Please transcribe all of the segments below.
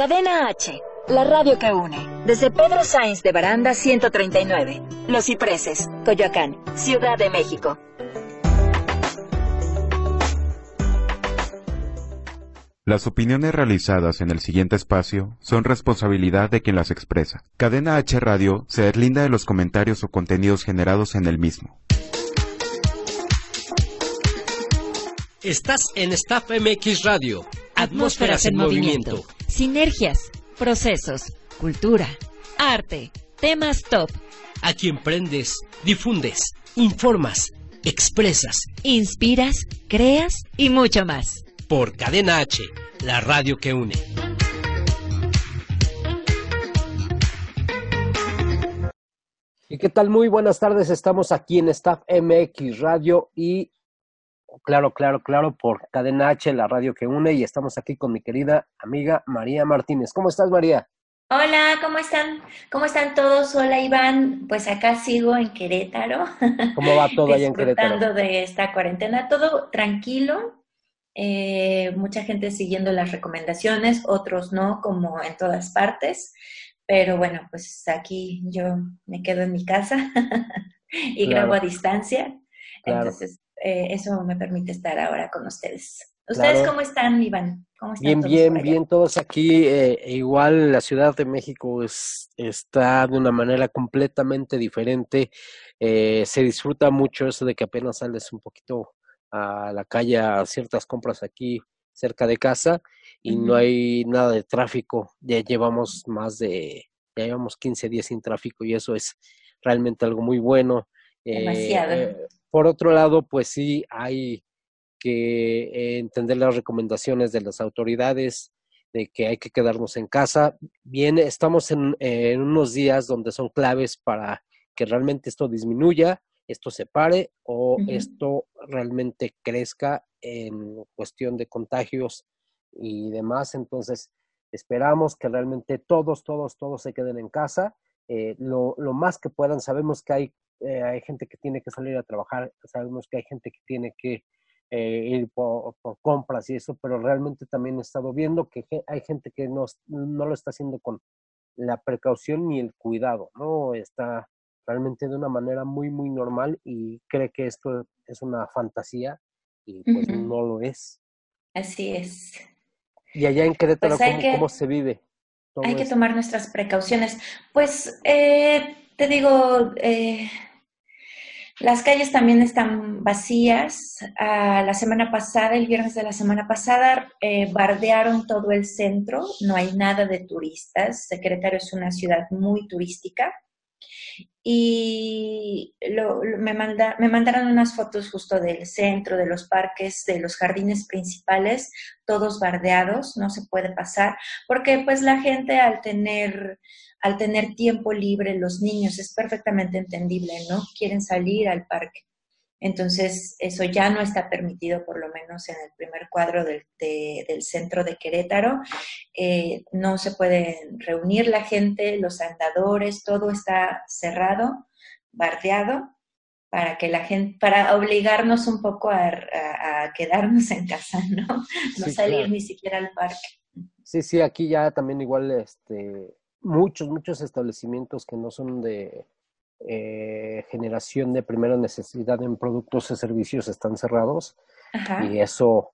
Cadena H, la radio que une. Desde Pedro Sainz de Baranda 139, Los Cipreses, Coyoacán, Ciudad de México. Las opiniones realizadas en el siguiente espacio son responsabilidad de quien las expresa. Cadena H Radio se deslinda de los comentarios o contenidos generados en el mismo. Estás en Staff MX Radio. Atmósferas en movimiento. Sinergias, procesos, cultura, arte, temas top. Aquí emprendes, difundes, informas, expresas. Inspiras, creas y mucho más. Por Cadena H, la radio que une. ¿Y qué tal? Muy buenas tardes. Estamos aquí en Staff MX Radio y claro, claro, claro, por Cadena H, la radio que une, y estamos aquí con mi querida amiga María Martínez. ¿Cómo estás, María? Hola, ¿cómo están? ¿Cómo están todos? Hola, Iván. Pues acá sigo en Querétaro. ¿Cómo va todo allá en Querétaro? Disfrutando de esta cuarentena. Todo tranquilo. Eh, mucha gente siguiendo las recomendaciones, otros no, como en todas partes. Pero bueno, pues aquí yo me quedo en mi casa y grabo a distancia. Entonces, eh, eso me permite estar ahora con ustedes. ¿Ustedes cómo están, Iván? ¿Cómo están bien, bien, bien, todos aquí. Eh, igual la Ciudad de México es, está de una manera completamente diferente. Eh, se disfruta mucho eso de que apenas sales un poquito a la calle a ciertas compras aquí cerca de casa y no hay nada de tráfico. Ya llevamos más de, ya llevamos 15 días sin tráfico y eso es realmente algo muy bueno. Demasiado. Por otro lado, pues sí hay que entender las recomendaciones de las autoridades de que hay que quedarnos en casa. Bien, estamos en, unos días donde son claves para que realmente esto disminuya, esto se pare o esto realmente crezca en cuestión de contagios y demás. Entonces, esperamos que realmente todos, todos, todos se queden en casa. Eh, lo, lo, más que puedan. Sabemos que hay eh, hay gente que tiene que salir a trabajar, sabemos que hay gente que tiene que eh, ir por, compras y eso, pero realmente también he estado viendo que hay gente que no, no lo está haciendo con la precaución ni el cuidado, ¿no? Está realmente de una manera muy, muy normal y cree que esto es una fantasía y pues no lo es. Así es. Y allá en Querétaro, pues ¿cómo, se vive? Hay que tomar nuestras precauciones. Pues eh, te digo, eh, las calles también están vacías. Ah, la semana pasada, el viernes de la semana pasada, eh, bardearon todo el centro. No hay nada de turistas. Secretario es una ciudad muy turística. Y me, me mandaron unas fotos justo del centro, de los parques, de los jardines principales, todos bardeados, no se puede pasar, porque pues la gente al tener al tener tiempo libre, los niños, es perfectamente entendible, ¿no? Quieren salir al parque. Entonces, eso ya no está permitido, por lo menos en el primer cuadro del, centro de Querétaro. Eh, no se puede reunir la gente, los andadores, todo está cerrado, bardeado, para que la gente, para obligarnos un poco a, quedarnos en casa, ¿no? No salir ni siquiera al parque. Sí, sí, aquí ya también igual, este, muchos, muchos establecimientos que no son de eh, generación de primera necesidad en productos y servicios están cerrados. Y eso,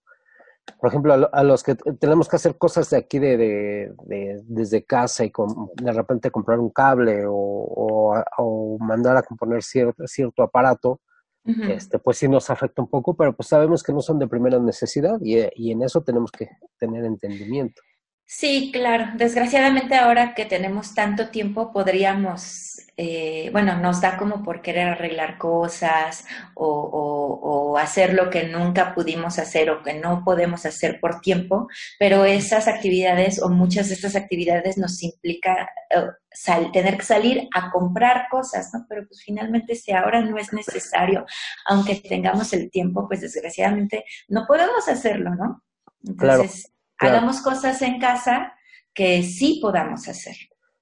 por ejemplo, a, los que tenemos que hacer cosas de aquí de, de, desde casa y de repente comprar un cable o, o, mandar a componer cierto, cierto aparato, este, pues sí nos afecta un poco, pero pues sabemos que no son de primera necesidad y, y en eso tenemos que tener entendimiento. Sí, claro. Desgraciadamente ahora que tenemos tanto tiempo podríamos, eh, bueno, nos da como por querer arreglar cosas o, o, hacer lo que nunca pudimos hacer o que no podemos hacer por tiempo, pero esas actividades o muchas de estas actividades nos implica eh, tener que salir a comprar cosas, ¿no? Pero pues finalmente si ahora no es necesario, aunque tengamos el tiempo, pues desgraciadamente no podemos hacerlo, ¿no? Entonces, hagamos cosas en casa que sí podamos hacer.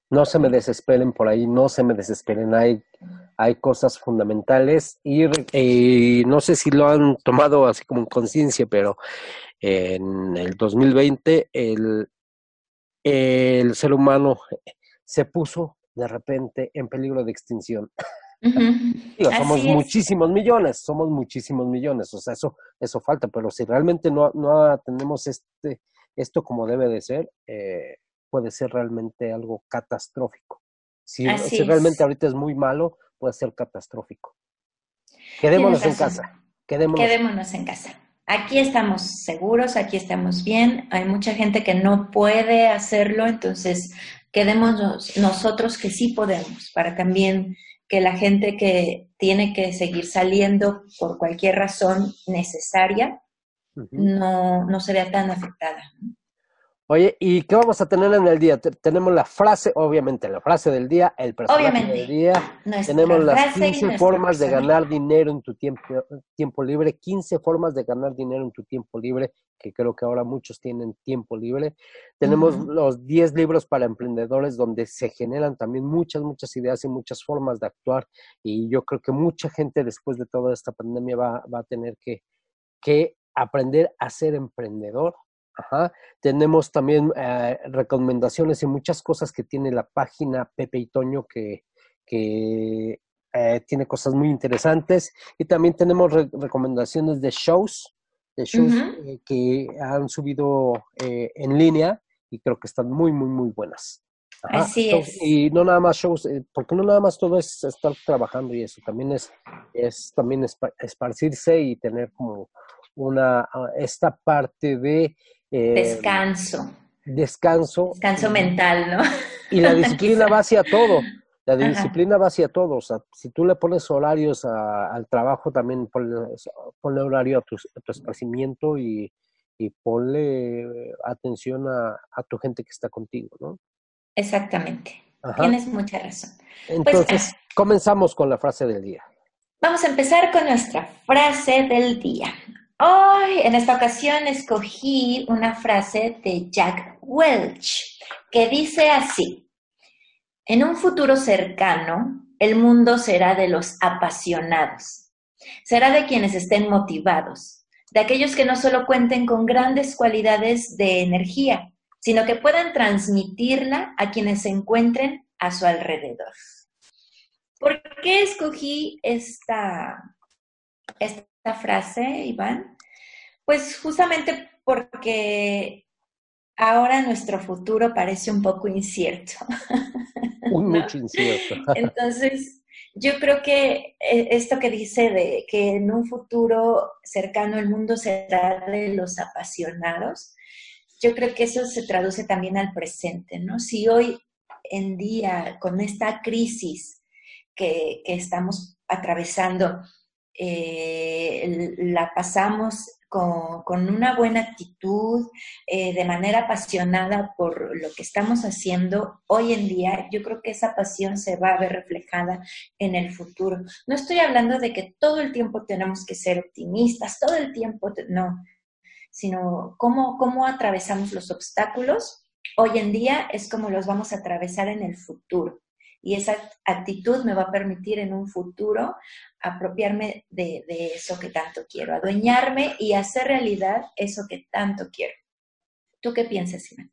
No se me desesperen por ahí, no se me desesperen. Hay, hay cosas fundamentales y, no sé si lo han tomado así como en conciencia, pero en el 2020 el, el ser humano se puso de repente en peligro de extinción. somos muchísimos millones, somos muchísimos millones, o sea, eso, eso falta, pero si realmente no, no tenemos este, esto como debe de ser, eh, puede ser realmente algo catastrófico. Si, si realmente ahorita es muy malo, puede ser catastrófico. Quedémonos en casa. Quedémonos. en casa. Aquí estamos seguros, aquí estamos bien. Hay mucha gente que no puede hacerlo, entonces quedémonos nosotros que sí podemos, para también que la gente que tiene que seguir saliendo por cualquier razón necesaria no, no se vea tan afectada. Oye, ¿y qué vamos a tener en el día? tenemos la frase, obviamente, la frase del día, el personaje del día. tenemos las 15 formas de ganar dinero en tu tiempo, tiempo libre, 15 formas de ganar dinero en tu tiempo libre, que creo que ahora muchos tienen tiempo libre. Tenemos los 10 libros para emprendedores donde se generan también muchas, muchas ideas y muchas formas de actuar. Y yo creo que mucha gente después de toda esta pandemia va, va a tener que, que aprender a ser emprendedor Ajá. Tenemos también eh, recomendaciones y muchas cosas que tiene la página Pepe y Toño que, que eh, tiene cosas muy interesantes. Y también tenemos recomendaciones de shows, de shows eh, que han subido en línea y creo que están muy, muy, muy buenas. Así es. Y no nada más shows, porque no nada más todo es estar trabajando y eso, también es, es también esparcirse y tener como una, ah, esta parte de eh, descanso. Descanso. Descanso mental, ¿no? Y la disciplina va hacia todo. La disciplina va hacia todo. O sea, si tú le pones horarios al trabajo, también ponle, horario a tu, esparcimiento y, y ponle atención a, tu gente que está contigo, ¿no? Exactamente. Tienes mucha razón. Pues, Entonces, ah, comenzamos con la frase del día. Vamos a empezar con nuestra frase del día. Hoy, en esta ocasión, escogí una frase de Jack Welch que dice así, en un futuro cercano, el mundo será de los apasionados, será de quienes estén motivados, de aquellos que no solo cuenten con grandes cualidades de energía, sino que puedan transmitirla a quienes se encuentren a su alrededor. ¿Por qué escogí esta, esta frase, Iván? Pues justamente porque ahora nuestro futuro parece un poco incierto. mucho incierto. Entonces, yo creo que eh, esto que dice de que en un futuro cercano el mundo será de los apasionados, yo creo que eso se traduce también al presente, ¿no? Si hoy en día, con esta crisis que, que estamos atravesando, eh, la pasamos con, una buena actitud, eh, de manera apasionada por lo que estamos haciendo hoy en día, yo creo que esa pasión se va a ver reflejada en el futuro. No estoy hablando de que todo el tiempo tenemos que ser optimistas, todo el tiempo, no, sino cómo, cómo atravesamos los obstáculos. Hoy en día es como los vamos a atravesar en el futuro y esa actitud me va a permitir en un futuro apropiarme de, eso que tanto quiero, adueñarme y hacer realidad eso que tanto quiero. ¿Tú qué piensas, Iván?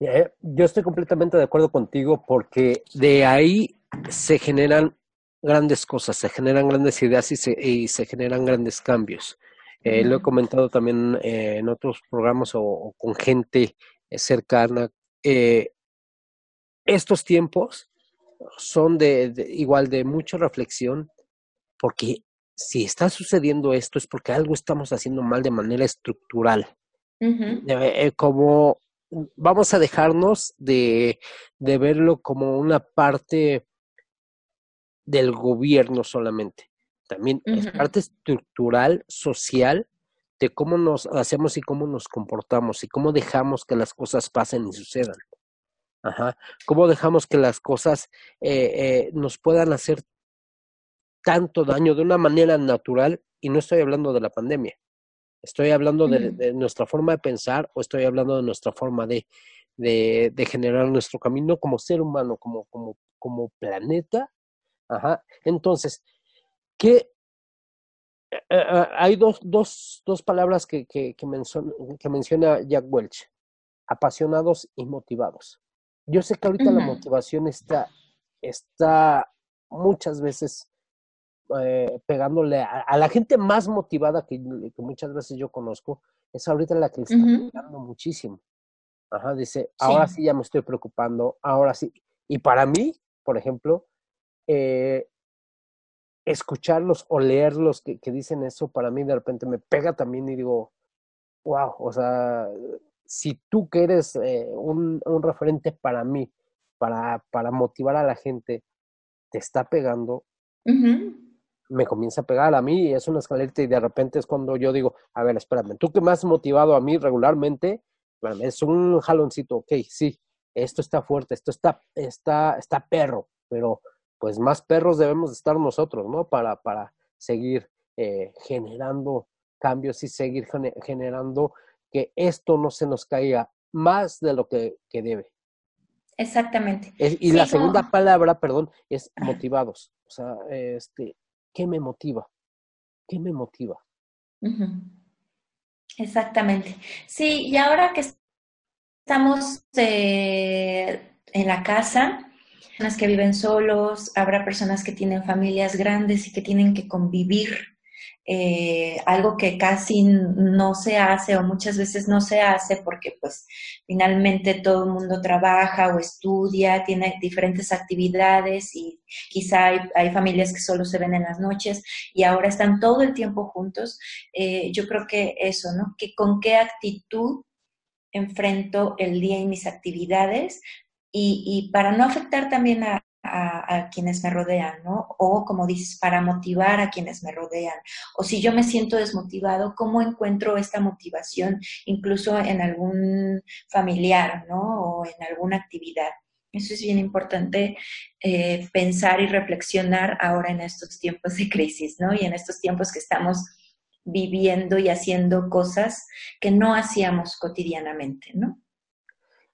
Eh, yo estoy completamente de acuerdo contigo porque de ahí se generan grandes cosas, se generan grandes ideas y se, generan grandes cambios. Eh, lo he comentado también eh, en otros programas o, con gente cercana. estos tiempos son de, igual de mucha reflexión, porque si está sucediendo esto es porque algo estamos haciendo mal de manera estructural. Eh, como vamos a dejarnos de, de verlo como una parte del gobierno solamente. También es parte estructural, social, de cómo nos hacemos y cómo nos comportamos y cómo dejamos que las cosas pasen y sucedan. Ajá. ¿Cómo dejamos que las cosas eh, eh, nos puedan hacer tanto daño de una manera natural? Y no estoy hablando de la pandemia. Estoy hablando de, nuestra forma de pensar o estoy hablando de nuestra forma de, de, de generar nuestro camino como ser humano, como, como, como planeta. Ajá. Entonces, ¿qué, eh, hay dos, dos, dos palabras que, que, que, menciona Jack Welch. apasionados y motivados. Yo sé que ahorita la motivación está, está muchas veces eh, pegándole a, la gente más motivada que, muchas veces yo conozco, es ahorita la que le está pegando muchísimo. Ajá, dice, ahora sí. ya me estoy preocupando, ahora sí. Y para mí, por ejemplo, eh, escucharlos o leerlos que, que dicen eso, para mí de repente me pega también y digo, wow, o sea, si tú que eres eh, un, un, referente para mí, para, para motivar a la gente, te está pegando, me comienza a pegar a mí y es una escalerita y de repente es cuando yo digo, a ver, espérame, tú que me has motivado a mí regularmente, es un jaloncito, ok, sí, esto está fuerte, esto está, está, está perro, pero pues más perros debemos estar nosotros, ¿no? Para, para seguir eh, generando cambios y seguir generando que esto no se nos caiga más de lo que, que debe. Exactamente. y la segunda palabra, perdón, es motivados. O sea, este, ¿qué me motiva? ¿Qué me motiva? Exactamente. Sí, y ahora que estamos eh, en la casa, personas que viven solos, habrá personas que tienen familias grandes y que tienen que convivir eh, algo que casi no se hace o muchas veces no se hace porque pues finalmente todo el mundo trabaja o estudia, tiene diferentes actividades y quizá hay, familias que solo se ven en las noches y ahora están todo el tiempo juntos. Eh, yo creo que eso, ¿no? Que con qué actitud enfrento el día y mis actividades y, y para no afectar también a, a, quienes me rodean, ¿no? O como dices, para motivar a quienes me rodean. O si yo me siento desmotivado, ¿cómo encuentro esta motivación incluso en algún familiar, ¿no? O en alguna actividad. Eso es bien importante eh, pensar y reflexionar ahora en estos tiempos de crisis, ¿no? Y en estos tiempos que estamos viviendo y haciendo cosas que no hacíamos cotidianamente, ¿no?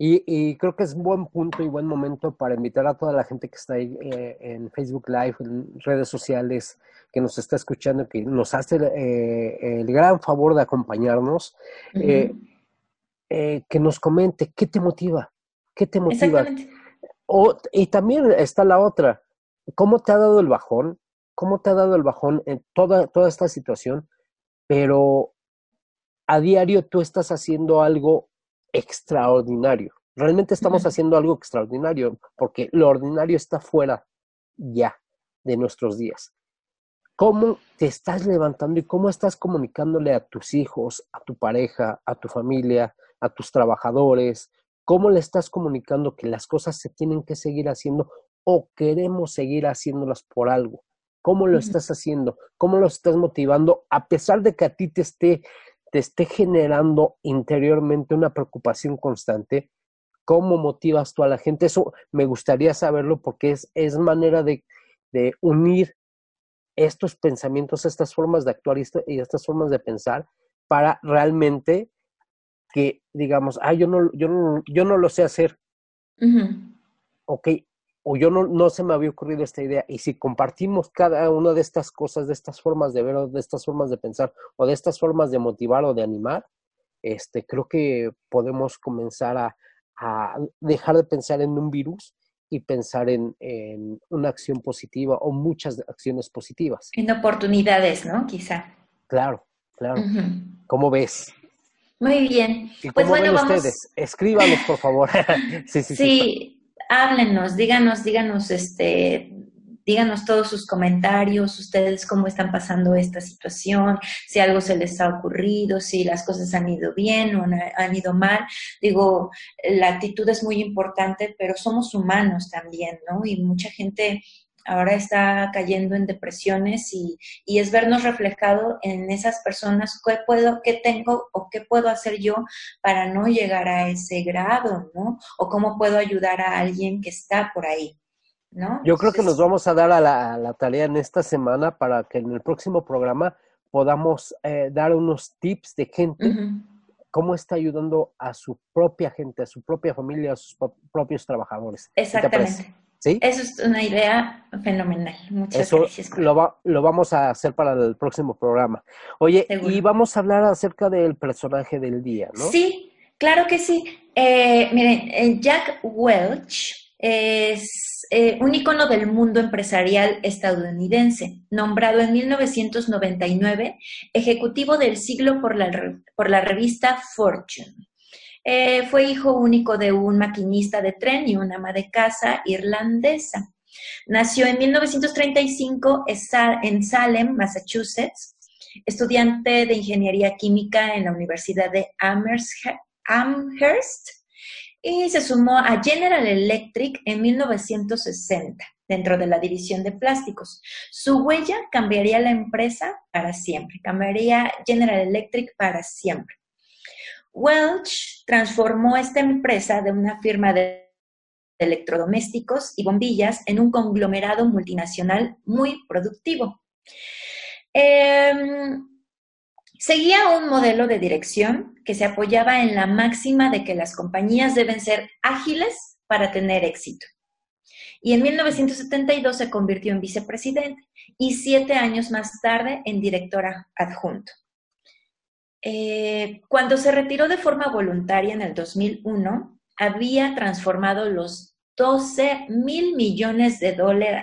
Y, creo que es un buen punto y buen momento para invitar a toda la gente que está ahí eh, en Facebook Live, en redes sociales, que nos está escuchando, que nos hace eh, el gran favor de acompañarnos, eh, que nos comente qué te motiva, qué te motiva. O, y también está la otra, ¿cómo te ha dado el bajón? ¿Cómo te ha dado el bajón en toda, toda esta situación? Pero a diario tú estás haciendo algo extraordinario. Realmente estamos haciendo algo extraordinario porque lo ordinario está fuera ya de nuestros días. ¿Cómo te estás levantando y cómo estás comunicándole a tus hijos, a tu pareja, a tu familia, a tus trabajadores? ¿Cómo le estás comunicando que las cosas se tienen que seguir haciendo o queremos seguir haciéndolas por algo? ¿Cómo lo estás haciendo? ¿Cómo lo estás motivando a pesar de que a ti te esté te esté generando interiormente una preocupación constante, ¿cómo motivas tú a la gente? Eso me gustaría saberlo porque es, es manera de, de unir estos pensamientos, estas formas de actuar y estas formas de pensar para realmente que digamos, ah, yo no, yo no, yo no lo sé hacer. Ok, o yo no, no se me había ocurrido esta idea. Y si compartimos cada una de estas cosas, de estas formas de ver, o de estas formas de pensar, o de estas formas de motivar o de animar, este, creo que podemos comenzar a, a dejar de pensar en un virus y pensar en, en, una acción positiva o muchas acciones positivas. En oportunidades, ¿no? Quizá. Claro, claro. ¿Cómo ves? Muy bien. ¿Y pues bueno, vamos... ustedes? Escríbanos, por favor. sí, sí, sí. sí háblenos, díganos, díganos, este, díganos todos sus comentarios, ustedes cómo están pasando esta situación, si algo se les ha ocurrido, si las cosas han ido bien o han ido mal. Digo, la actitud es muy importante, pero somos humanos también, ¿no? Y mucha gente ahora está cayendo en depresiones y, y, es vernos reflejado en esas personas, qué puedo, qué tengo o qué puedo hacer yo para no llegar a ese grado, ¿no? O cómo puedo ayudar a alguien que está por ahí, ¿no? Yo creo que nos vamos a dar a la, tarea en esta semana para que en el próximo programa podamos eh, dar unos tips de gente. cómo está ayudando a su propia gente, a su propia familia, a sus propios trabajadores. Exactamente. Eso es una idea fenomenal. Muchas Eso gracias. Lo, lo vamos a hacer para el próximo programa. Oye, y vamos a hablar acerca del personaje del día, ¿no? Sí, Claro que sí. Eh, miren, eh, Jack Welch es eh, un icono del mundo empresarial estadounidense, nombrado en 1999 ejecutivo del siglo por la, por la revista Fortune. Fue hijo único de un maquinista de tren y una ama de casa irlandesa. Nació en 1935 en Salem, Massachusetts, estudiante de ingeniería química en la Universidad de Amherst y se sumó a General Electric en 1960 dentro de la división de plásticos. Su huella cambiaría la empresa para siempre, cambiaría General Electric para siempre. Welch transformó esta empresa de una firma de electrodomésticos y bombillas en un conglomerado multinacional muy productivo. Em, seguía un modelo de dirección que se apoyaba en la máxima de que las compañías deben ser ágiles para tener éxito. Y en 1972 se convirtió en vicepresidente y siete años más tarde en directora adjunto. Eh, cuando se retiró de forma voluntaria en el 2001, había transformado los 12 mil millones de,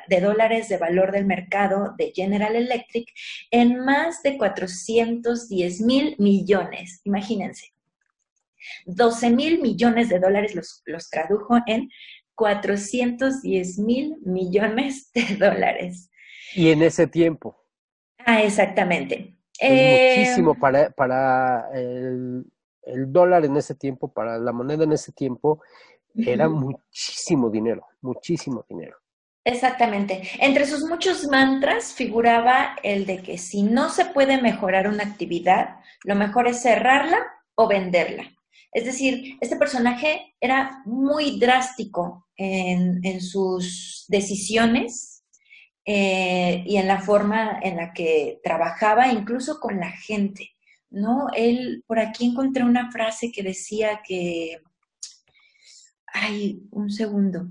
de, dólares de valor del mercado de General Electric en más de 410 mil millones. Imagínense. 12 mil millones de dólares los, los tradujo en 410 mil millones de dólares. Y en ese tiempo. Ah, exactamente. Es muchísimo eh, para, para el, el, dólar en ese tiempo, para la moneda en ese tiempo, era muchísimo dinero, muchísimo dinero. Exactamente. Entre sus muchos mantras figuraba el de que si no se puede mejorar una actividad, lo mejor es cerrarla o venderla. Es decir, este personaje era muy drástico en, sus decisiones eh, y en la forma en la que trabajaba, incluso con la gente. ¿no? Él, por aquí encontré una frase que decía que ay, un segundo.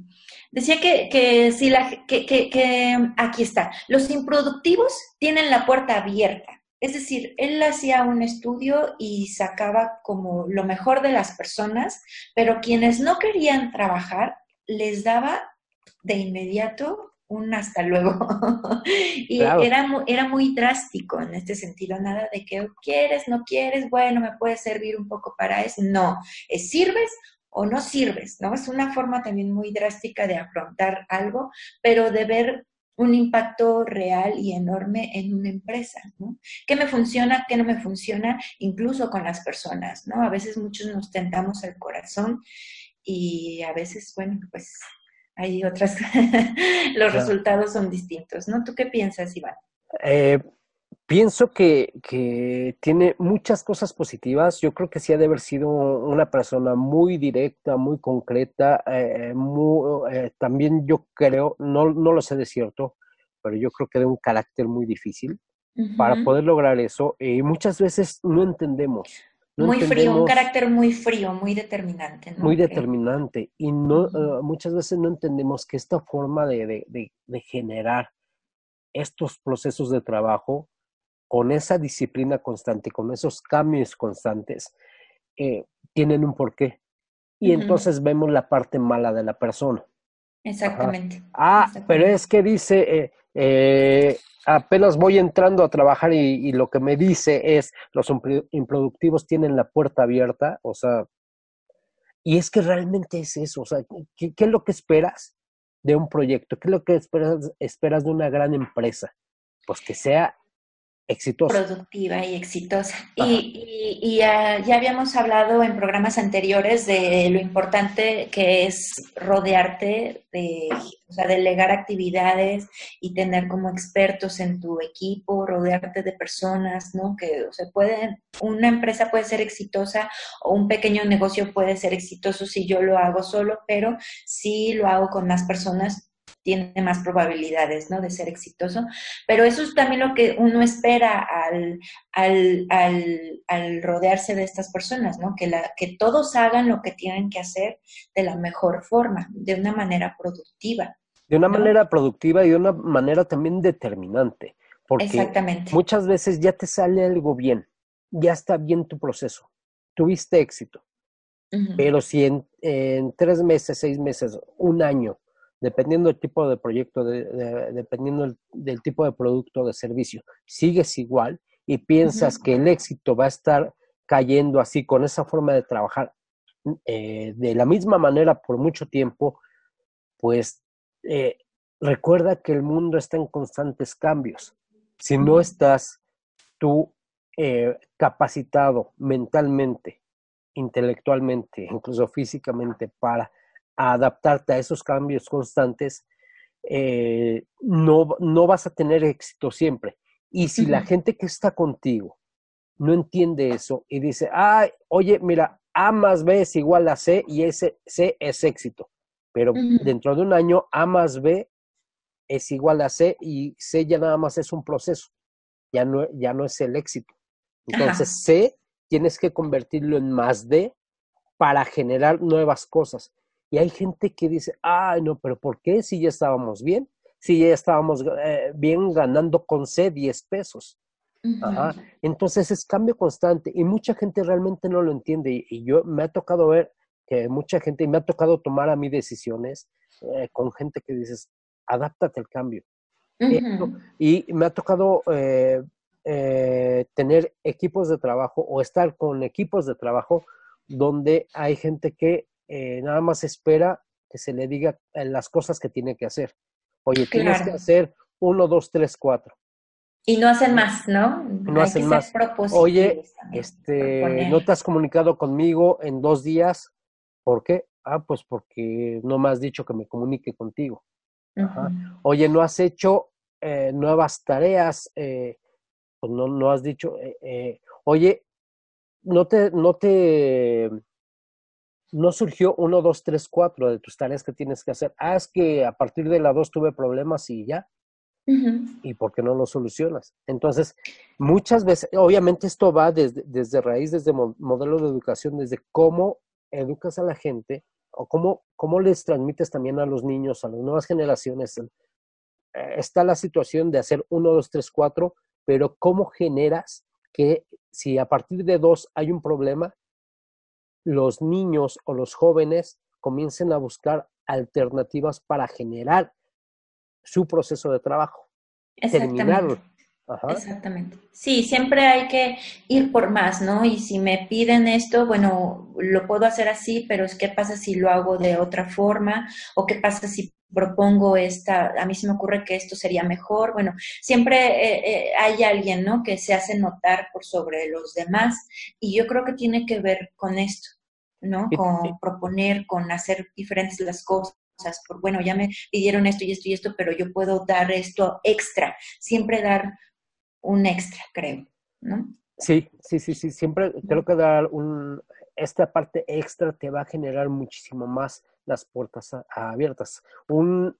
Decía que, que si la, que, que, aquí está, los improductivos tienen la puerta abierta. Es decir, él hacía un estudio y sacaba como lo mejor de las personas, pero quienes no querían trabajar les daba de inmediato un hasta luego. y era, era muy drástico en este sentido, nada de que quieres, no quieres, bueno, me puede servir un poco para eso. No, es sirves o no sirves, ¿no? Es una forma también muy drástica de afrontar algo, pero de ver un impacto real y enorme en una empresa, ¿no? ¿Qué me funciona, qué no me funciona, incluso con las personas, ¿no? A veces muchos nos tentamos el corazón y a veces, bueno, pues hay otras, los resultados son distintos, ¿no? ¿Tú qué piensas, Iván? Eh, Pienso que, que, tiene muchas cosas positivas. Yo creo que sí ha de haber sido una persona muy directa, muy concreta. Eh, muy, eh, también yo creo, no, no lo sé de cierto, pero yo creo que de un carácter muy difícil para poder lograr eso. Y muchas veces no entendemos. Muy frío, un carácter muy frío, muy determinante. Muy determinante. Y no, eh, muchas veces no entendemos que esta forma de, de, de generar estos procesos de trabajo con esa disciplina constante, con esos cambios constantes, eh, tienen un porqué. Y entonces vemos la parte mala de la persona. Exactamente. Ah, pero es que dice, eh, eh, apenas voy entrando a trabajar y, lo que me dice es, los improductivos tienen la puerta abierta, o sea, y es que realmente es eso, o sea, ¿qué, qué es lo que esperas de un proyecto? ¿Qué es lo que esperas, esperas de una gran empresa? Pues que sea exitosa. Productiva y exitosa. Y, y, ya, habíamos hablado en programas anteriores de lo importante que es rodearte, de, o sea, delegar actividades y tener como expertos en tu equipo, rodearte de personas, ¿no? Que o sea, pueden, una empresa puede ser exitosa o un pequeño negocio puede ser exitoso si yo lo hago solo, pero si lo hago con más personas, tiene más probabilidades ¿no? de ser exitoso. Pero eso es también lo que uno espera al, al, al, rodearse de estas personas, ¿no? que, la, que todos hagan lo que tienen que hacer de la mejor forma, de una manera productiva. De una manera productiva y de una manera también determinante. Porque Exactamente. muchas veces ya te sale algo bien, ya está bien tu proceso, tuviste éxito, Pero si en, en, tres meses, seis meses, un año, dependiendo del tipo de proyecto, dependiendo del, tipo de producto o de servicio, sigues igual y piensas que el éxito va a estar cayendo así con esa forma de trabajar eh, de la misma manera por mucho tiempo, pues eh, recuerda que el mundo está en constantes cambios. Si no estás tú eh, capacitado mentalmente, intelectualmente, incluso físicamente para adaptarte a esos cambios constantes, no, no vas a tener éxito siempre. Y si la gente que está contigo no entiende eso y dice, ay, oye, mira, A más B es igual a C y ese C es éxito. Pero dentro de un año, A más B es igual a C y C ya nada más es un proceso, ya no, ya no es el éxito. Entonces, C tienes que convertirlo en más D para generar nuevas cosas. Y hay gente que dice, ay, no, pero ¿por qué si ya estábamos bien? Si ya estábamos eh, bien ganando con C 10 pesos. Entonces es cambio constante y mucha gente realmente no lo entiende y, yo me ha tocado ver que mucha gente y me ha tocado tomar a mí decisiones eh, con gente que dices, adáptate al cambio. y me ha tocado eh, eh, tener equipos de trabajo o estar con equipos de trabajo donde hay gente que nada más espera que se le diga las cosas que tiene que hacer. Oye, tienes que hacer uno, dos, tres, cuatro. Y no hacen más, ¿no? No hacen más. Oye, este, no te has comunicado conmigo en dos días. ¿Por qué? Ah, pues porque no me has dicho que me comunique contigo. Oye, no has hecho eh, nuevas tareas. Eh, pues no, no has dicho. Eh, eh, oye, no te, no te, no surgió uno, dos, tres, cuatro de tus tareas que tienes que hacer. Ah, es que a partir de la dos tuve problemas y ya y por qué no lo solucionas. Entonces, muchas veces, obviamente esto va desde, desde raíz, desde modelo de educación, desde cómo educas a la gente o cómo, cómo les transmites también a los niños, a las nuevas generaciones. Eh, está la situación de hacer uno, dos, tres, cuatro, pero cómo generas que si a partir de dos hay un problema, los niños o los jóvenes comiencen a buscar alternativas para generar su proceso de trabajo. Terminarlo. Exactamente. Sí, siempre hay que ir por más, ¿no? Y si me piden esto, bueno, lo puedo hacer así, pero ¿qué pasa si lo hago de otra forma? ¿O qué pasa si propongo esta, a mí se me ocurre que esto sería mejor? Bueno, siempre eh, eh, hay alguien, ¿no? Que se hace notar por sobre los demás y yo creo que tiene que ver con esto, ¿no? Con proponer, con hacer diferentes las cosas por, bueno, ya me pidieron esto y esto y esto, pero yo puedo dar esto extra, siempre dar un extra, creo, ¿no? Sí, sí, sí, sí, siempre creo que dar un, esta parte extra te va a generar muchísimo más las puertas abiertas. Un,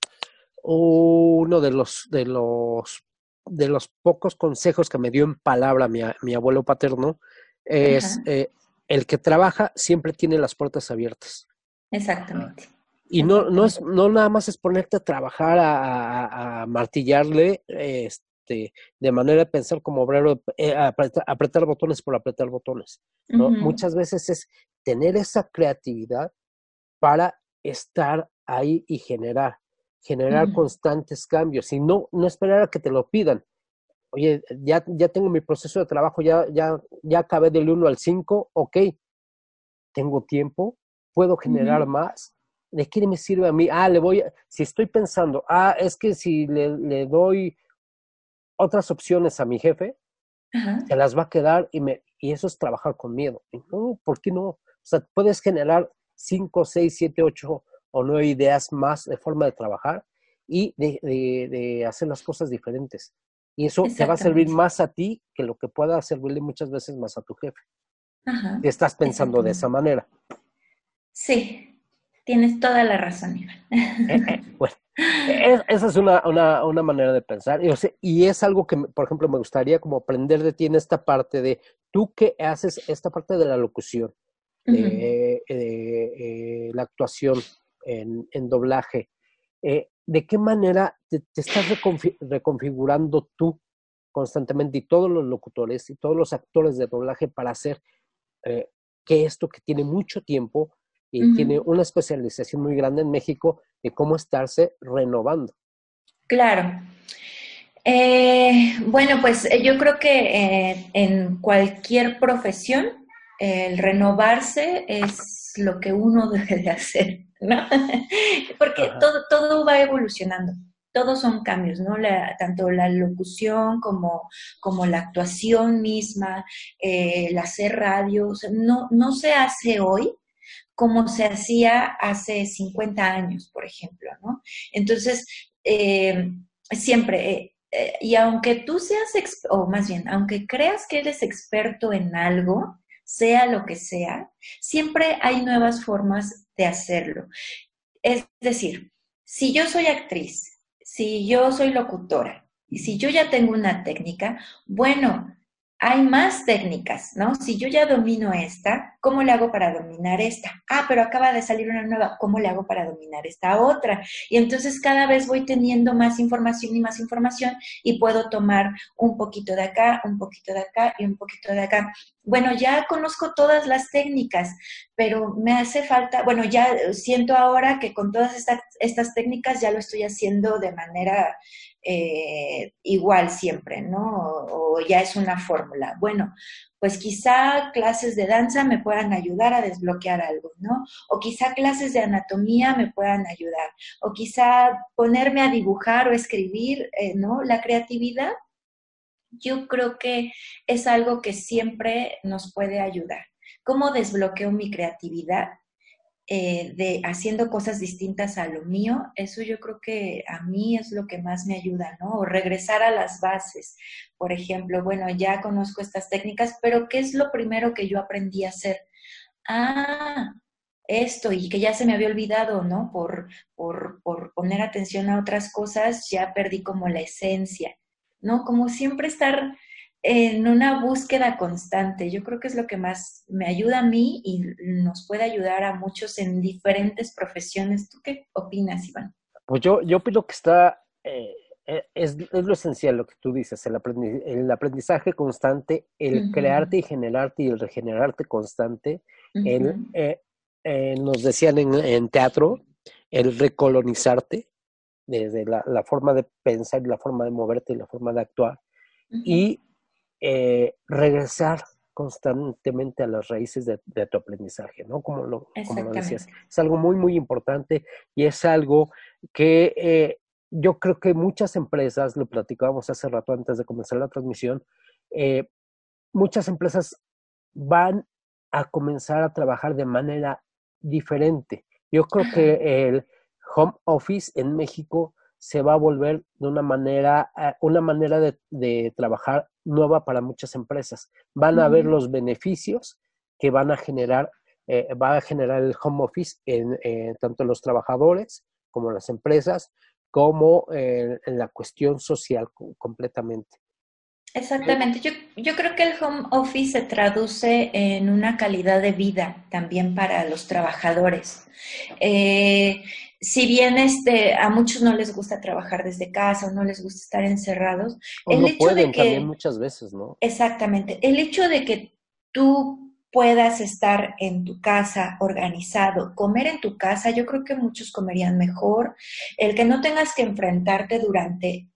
uno de los, de los, de los pocos consejos que me dio en palabra mi, mi abuelo paterno es eh, el que trabaja siempre tiene las puertas abiertas. Exactamente. Y no, no, es, no nada más es ponerte a trabajar, a, martillarle este, de manera de pensar como obrero, eh, apretar, botones por apretar botones. ¿no? Muchas veces es tener esa creatividad para estar ahí y generar, generar constantes cambios y no, no esperar a que te lo pidan. Oye, ya, ya tengo mi proceso de trabajo, ya, ya, ya acabé del 1 al 5, ok, tengo tiempo, puedo generar más ¿de qué me sirve a mí? Ah, le voy, a, si estoy pensando, ah, es que si le, le doy otras opciones a mi jefe, se las va a quedar y, me, y eso es trabajar con miedo. No, ¿por qué no? O sea, puedes generar cinco, seis, siete, ocho o nueve ideas más de forma de trabajar y de, de, de hacer las cosas diferentes. Y eso te va a servir más a ti que lo que pueda servirle muchas veces más a tu jefe. Ajá, estás pensando de esa manera. Sí, Tienes toda la razón, Iván. Eh, eh, bueno, esa es una, una, una manera de pensar. Y, y, es algo que, por ejemplo, me gustaría como aprender de ti en esta parte de tú que haces esta parte de la locución, de, eh, la actuación en, en doblaje. ¿De qué manera te, estás reconfigurando tú constantemente y todos los locutores y todos los actores de doblaje para hacer que esto que tiene mucho tiempo y tiene una especialización muy grande en México de cómo estarse renovando. Claro. Eh, bueno, pues eh, yo creo que eh, en cualquier profesión el renovarse es lo que uno debe de hacer, ¿no? Porque todo, todo va evolucionando todos son cambios, ¿no? tanto la locución como, como la actuación misma, el hacer radio, no, no se hace hoy como se hacía hace 50 años, por ejemplo, ¿no? Entonces, eh, siempre, eh, eh, y aunque tú seas, o más bien, aunque creas que eres experto en algo, sea lo que sea, siempre hay nuevas formas de hacerlo. Es decir, si yo soy actriz si yo soy locutora y si yo ya tengo una técnica, bueno, hay más técnicas, ¿no? Si yo ya domino esta, ¿cómo le hago para dominar esta? Ah, pero acaba de salir una nueva, ¿cómo le hago para dominar esta otra? Y entonces cada vez voy teniendo más información y más información y puedo tomar un poquito de acá, un poquito de acá y un poquito de acá. Bueno, ya conozco todas las técnicas, pero me hace falta, bueno, ya siento ahora que con todas estas, técnicas ya lo estoy haciendo de manera eh, igual siempre, ¿no? O, ya es una fórmula. Bueno, pues quizá clases de danza me puedan ayudar a desbloquear algo, ¿no? O quizá clases de anatomía me puedan ayudar. O quizá ponerme a dibujar o escribir, eh, ¿no? La creatividad, yo creo que es algo que siempre nos puede ayudar. ¿Cómo desbloqueo mi creatividad? Eh, de haciendo cosas distintas a lo mío, eso yo creo que a mí es lo que más me ayuda, ¿no? O regresar a las bases. Por ejemplo, bueno, ya conozco estas técnicas, pero ¿qué es lo primero que yo aprendí a hacer? Ah, esto y que ya se me había olvidado, ¿no? Por, por, por poner atención a otras cosas, ya perdí como la esencia, ¿no? Como siempre estar en una búsqueda constante. Yo creo que es lo que más me ayuda a mí y nos puede ayudar a muchos en diferentes profesiones. ¿Tú qué opinas, Iván? Pues yo, yo opino que está, eh, eh, es, lo esencial lo que tú dices, el, aprendizaje constante, el crearte y generarte y el regenerarte constante. Eh, nos decían en, teatro, el recolonizarte desde la, forma de pensar la forma de moverte y la forma de actuar. Y eh, regresar constantemente a las raíces de, tu aprendizaje, ¿no? Como lo, como lo, decías. Es algo muy, muy importante y es algo que eh, yo creo que muchas empresas, lo platicábamos hace rato antes de comenzar la transmisión, eh, muchas empresas van a comenzar a trabajar de manera diferente. Yo creo que el home office en México se va a volver de una manera, una manera de, de trabajar nueva para muchas empresas. Van a ver los beneficios que van a generar, eh, va a generar el home office en eh, tanto los trabajadores como las empresas, como en la cuestión social completamente. Exactamente. Yo, yo creo que el home office se traduce en una calidad de vida también para los trabajadores. Eh, si bien este, a muchos no les gusta trabajar desde casa o no les gusta estar encerrados, el hecho de que, también muchas veces, ¿no? Exactamente. El hecho de que tú puedas estar en tu casa organizado, comer en tu casa, yo creo que muchos comerían mejor. El que no tengas que enfrentarte durante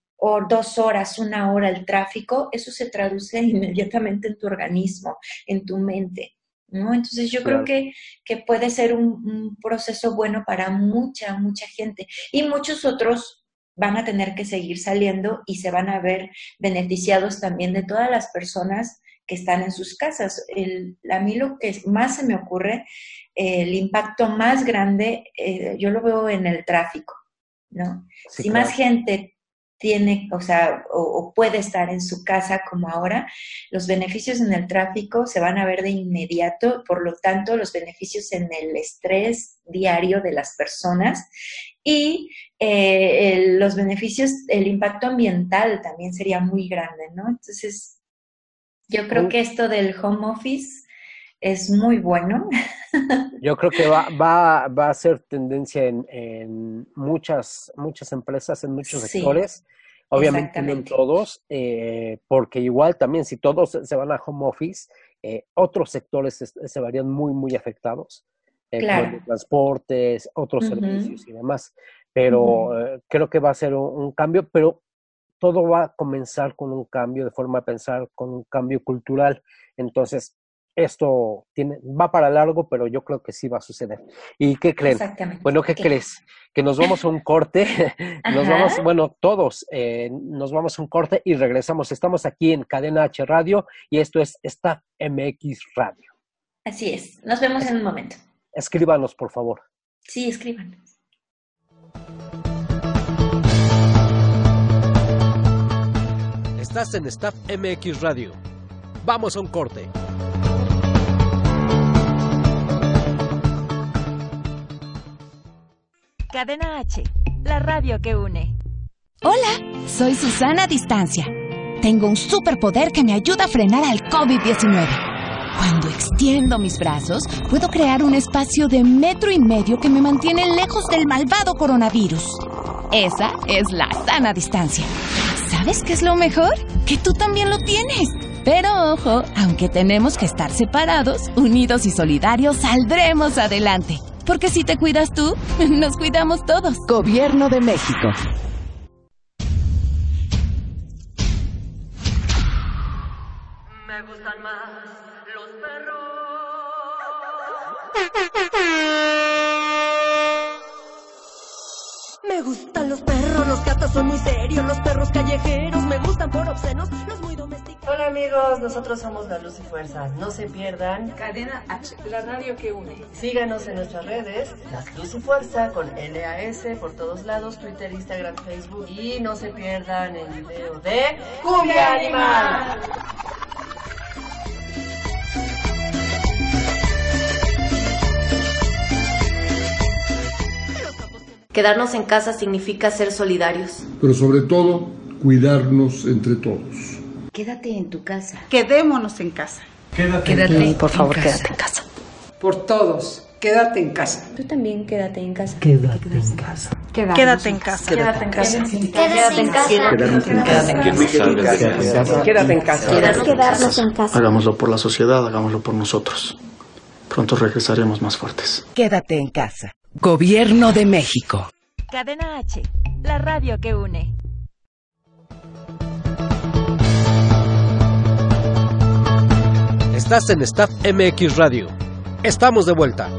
dos horas, una hora el tráfico, eso se traduce inmediatamente en tu organismo, en tu mente. ¿No? Entonces yo creo que, que, puede ser un, proceso bueno para mucha, mucha gente. Y muchos otros van a tener que seguir saliendo y se van a ver beneficiados también de todas las personas que están en sus casas. El, a mí lo que más se me ocurre, el impacto más grande, eh, yo lo veo en el tráfico, ¿no? si más gente tiene, o sea, o, puede estar en su casa como ahora, los beneficios en el tráfico se van a ver de inmediato, por lo tanto, los beneficios en el estrés diario de las personas y eh, los beneficios, el impacto ambiental también sería muy grande, ¿no? Entonces, yo creo que esto del home office es muy bueno. Yo creo que va, va, va a ser tendencia en, en muchas, muchas empresas, en muchos sectores, Obviamente no en todos, eh, porque igual también si todos se van a home office, eh, otros sectores se, verían muy, muy afectados. Eh, claro. transportes, otros servicios y demás. Pero creo que va a ser un, cambio, pero todo va a comenzar con un cambio de forma de pensar, con un cambio cultural. Entonces, esto tiene, va para largo, pero yo creo que sí va a suceder. ¿Y qué creen? Bueno, ¿qué, crees? Que nos vamos a un corte, nos vamos, bueno, todos eh, nos vamos a un corte y regresamos. Estamos aquí en Cadena H Radio y esto es Staff MX Radio. Así es, nos vemos en un momento. Escríbanos, por favor. Sí, escríbanos. Estás en Staff MX Radio. Vamos a un corte. Cadena H, la radio que une. Hola, soy Susana Distancia. Tengo un superpoder que me ayuda a frenar al COVID-19. Cuando extiendo mis brazos, puedo crear un espacio de metro y medio que me mantiene lejos del malvado coronavirus. Esa es la sana distancia. ¿Sabes qué es lo mejor? Que tú también lo tienes. Pero ojo, aunque tenemos que estar separados, unidos y solidarios, saldremos adelante. Porque si te cuidas tú, nos cuidamos todos. Gobierno de México. Me gustan más los perros. Me gustan los perros, los gatos son muy serios, los perros callejeros me gustan por obscenos, los. Hola amigos, nosotros somos La Luz y Fuerza. No se pierdan Cadena H, la radio que une. Síganos en nuestras redes, La Luz y Fuerza con LAS por todos lados, Twitter, Instagram, Facebook y no se pierdan el video de Cumbia Animal. Quedarnos en casa significa ser solidarios. Pero sobre todo, cuidarnos entre todos. Quédate en tu casa. Quedémonos en casa. Quédate, quédate por favor, quédate en casa. Por todos, quédate en casa. Tú también quédate en casa. Quédate en casa. Quédate en casa. Quédate en casa. Quédate en casa. Quédate en casa. Quédate en casa. Quedarnos en casa. Hagámoslo por la sociedad, hagámoslo por nosotros. Pronto regresaremos más fuertes. Quédate en casa. Gobierno de México. Cadena H, la radio que une. Estás en Staff MX Radio. Estamos de vuelta.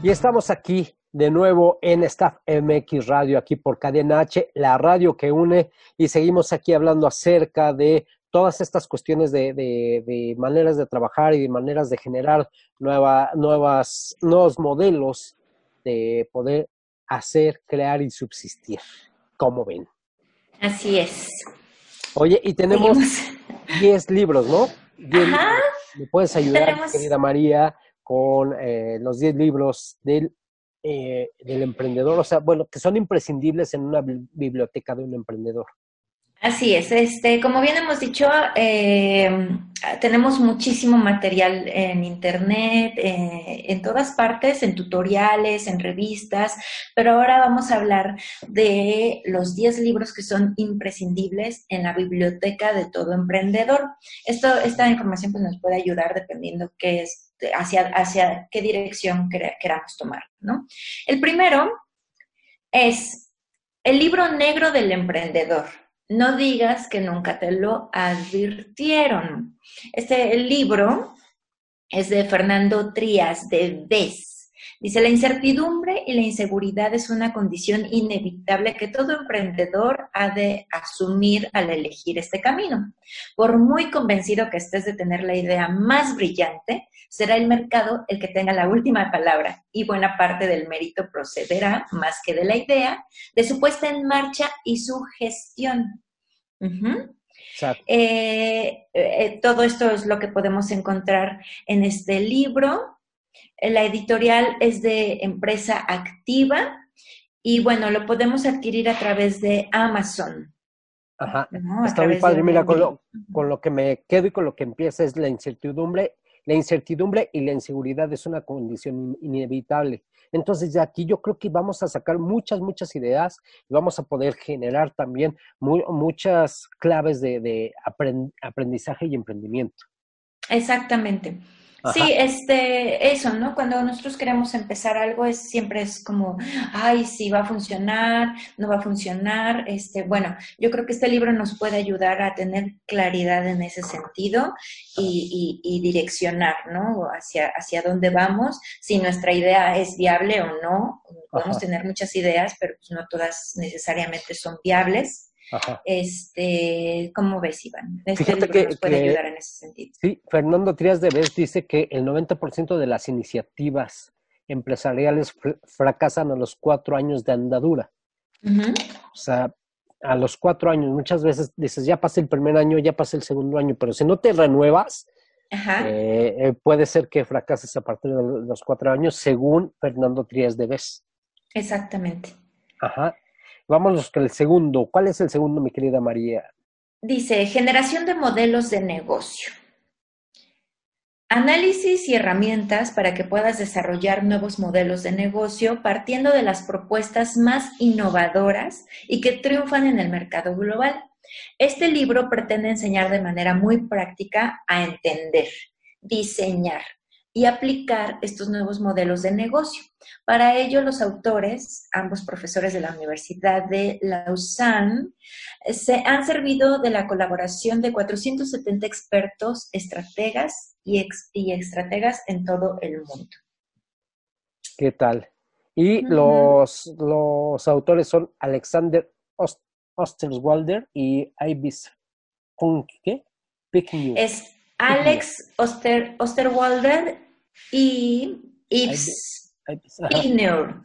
Y estamos aquí de nuevo en Staff MX Radio, aquí por Cadena H, la radio que une, y seguimos aquí hablando acerca de todas estas cuestiones de, maneras de trabajar y de maneras de generar nueva, nuevas, nuevos modelos de poder hacer, crear y subsistir. como ven? Así es. Oye, y tenemos 10 libros, ¿no? ¿Me puedes ayudar, querida María, con eh, los 10 libros del, eh, del emprendedor? O sea, bueno, que son imprescindibles en una biblioteca de un emprendedor. Así es, este, como bien hemos dicho, eh, tenemos muchísimo material en internet, eh, en todas partes, en tutoriales, en revistas, pero ahora vamos a hablar de los 10 libros que son imprescindibles en la biblioteca de todo emprendedor. Esto, esta información pues, nos puede ayudar dependiendo qué es, hacia, hacia qué dirección queramos tomar, ¿no? El primero es el libro negro del emprendedor no digas que nunca te lo advirtieron. Este libro es de Fernando Trías de VES. Dice, la incertidumbre y la inseguridad es una condición inevitable que todo emprendedor ha de asumir al elegir este camino. Por muy convencido que estés de tener la idea más brillante, será el mercado el que tenga la última palabra y buena parte del mérito procederá, más que de la idea, de su puesta en marcha y su gestión. Eh, eh, todo esto es lo que podemos encontrar en este libro. La editorial es de empresa activa y bueno, lo podemos adquirir a través de Amazon. Ajá. Está muy padre. Mira, con lo, con lo, que me quedo y con lo que empieza es la incertidumbre La incertidumbre y la inseguridad es una condición inevitable. Entonces, de aquí yo creo que vamos a sacar muchas, muchas ideas y vamos a poder generar también muy, muchas claves de, de aprendizaje y emprendimiento. Exactamente. Sí, este, eso, ¿no? Cuando nosotros queremos empezar algo es siempre es como, ay, sí va a funcionar, no va a funcionar. Este, bueno, yo creo que este libro nos puede ayudar a tener claridad en ese sentido y, y, direccionar, ¿no? Hacia, hacia dónde vamos, si nuestra idea es viable o no. Podemos tener muchas ideas, pero pues no todas necesariamente son viables. Este, ¿Cómo ves, Iván? Este Fíjate que, nos puede ayudar en ese sentido. Sí, Fernando Trías de Vez dice que el 90% de las iniciativas empresariales fracasan a los cuatro años de andadura. O sea, a los cuatro años, muchas veces dices, ya pasé el primer año, ya pasé el segundo año, pero si no te renuevas, eh, eh, puede ser que fracases a partir de los cuatro años, según Fernando Trías de Vez. Exactamente. Ajá. Vámonos con el segundo. ¿Cuál es el segundo, mi querida María? Dice, generación de modelos de negocio. Análisis y herramientas para que puedas desarrollar nuevos modelos de negocio partiendo de las propuestas más innovadoras y que triunfan en el mercado global. Este libro pretende enseñar de manera muy práctica a entender, diseñar, y aplicar estos nuevos modelos de negocio. Para ello, los autores, ambos profesores de la Universidad de Lausanne, se han servido de la colaboración de 470 expertos, estrategas y, y estrategas en todo el mundo. ¿Qué tal? Y los, los autores son Alexander Osterwalder y Ibis ¿qué? Es Alex Oster, Osterwalder y Yves Ignor.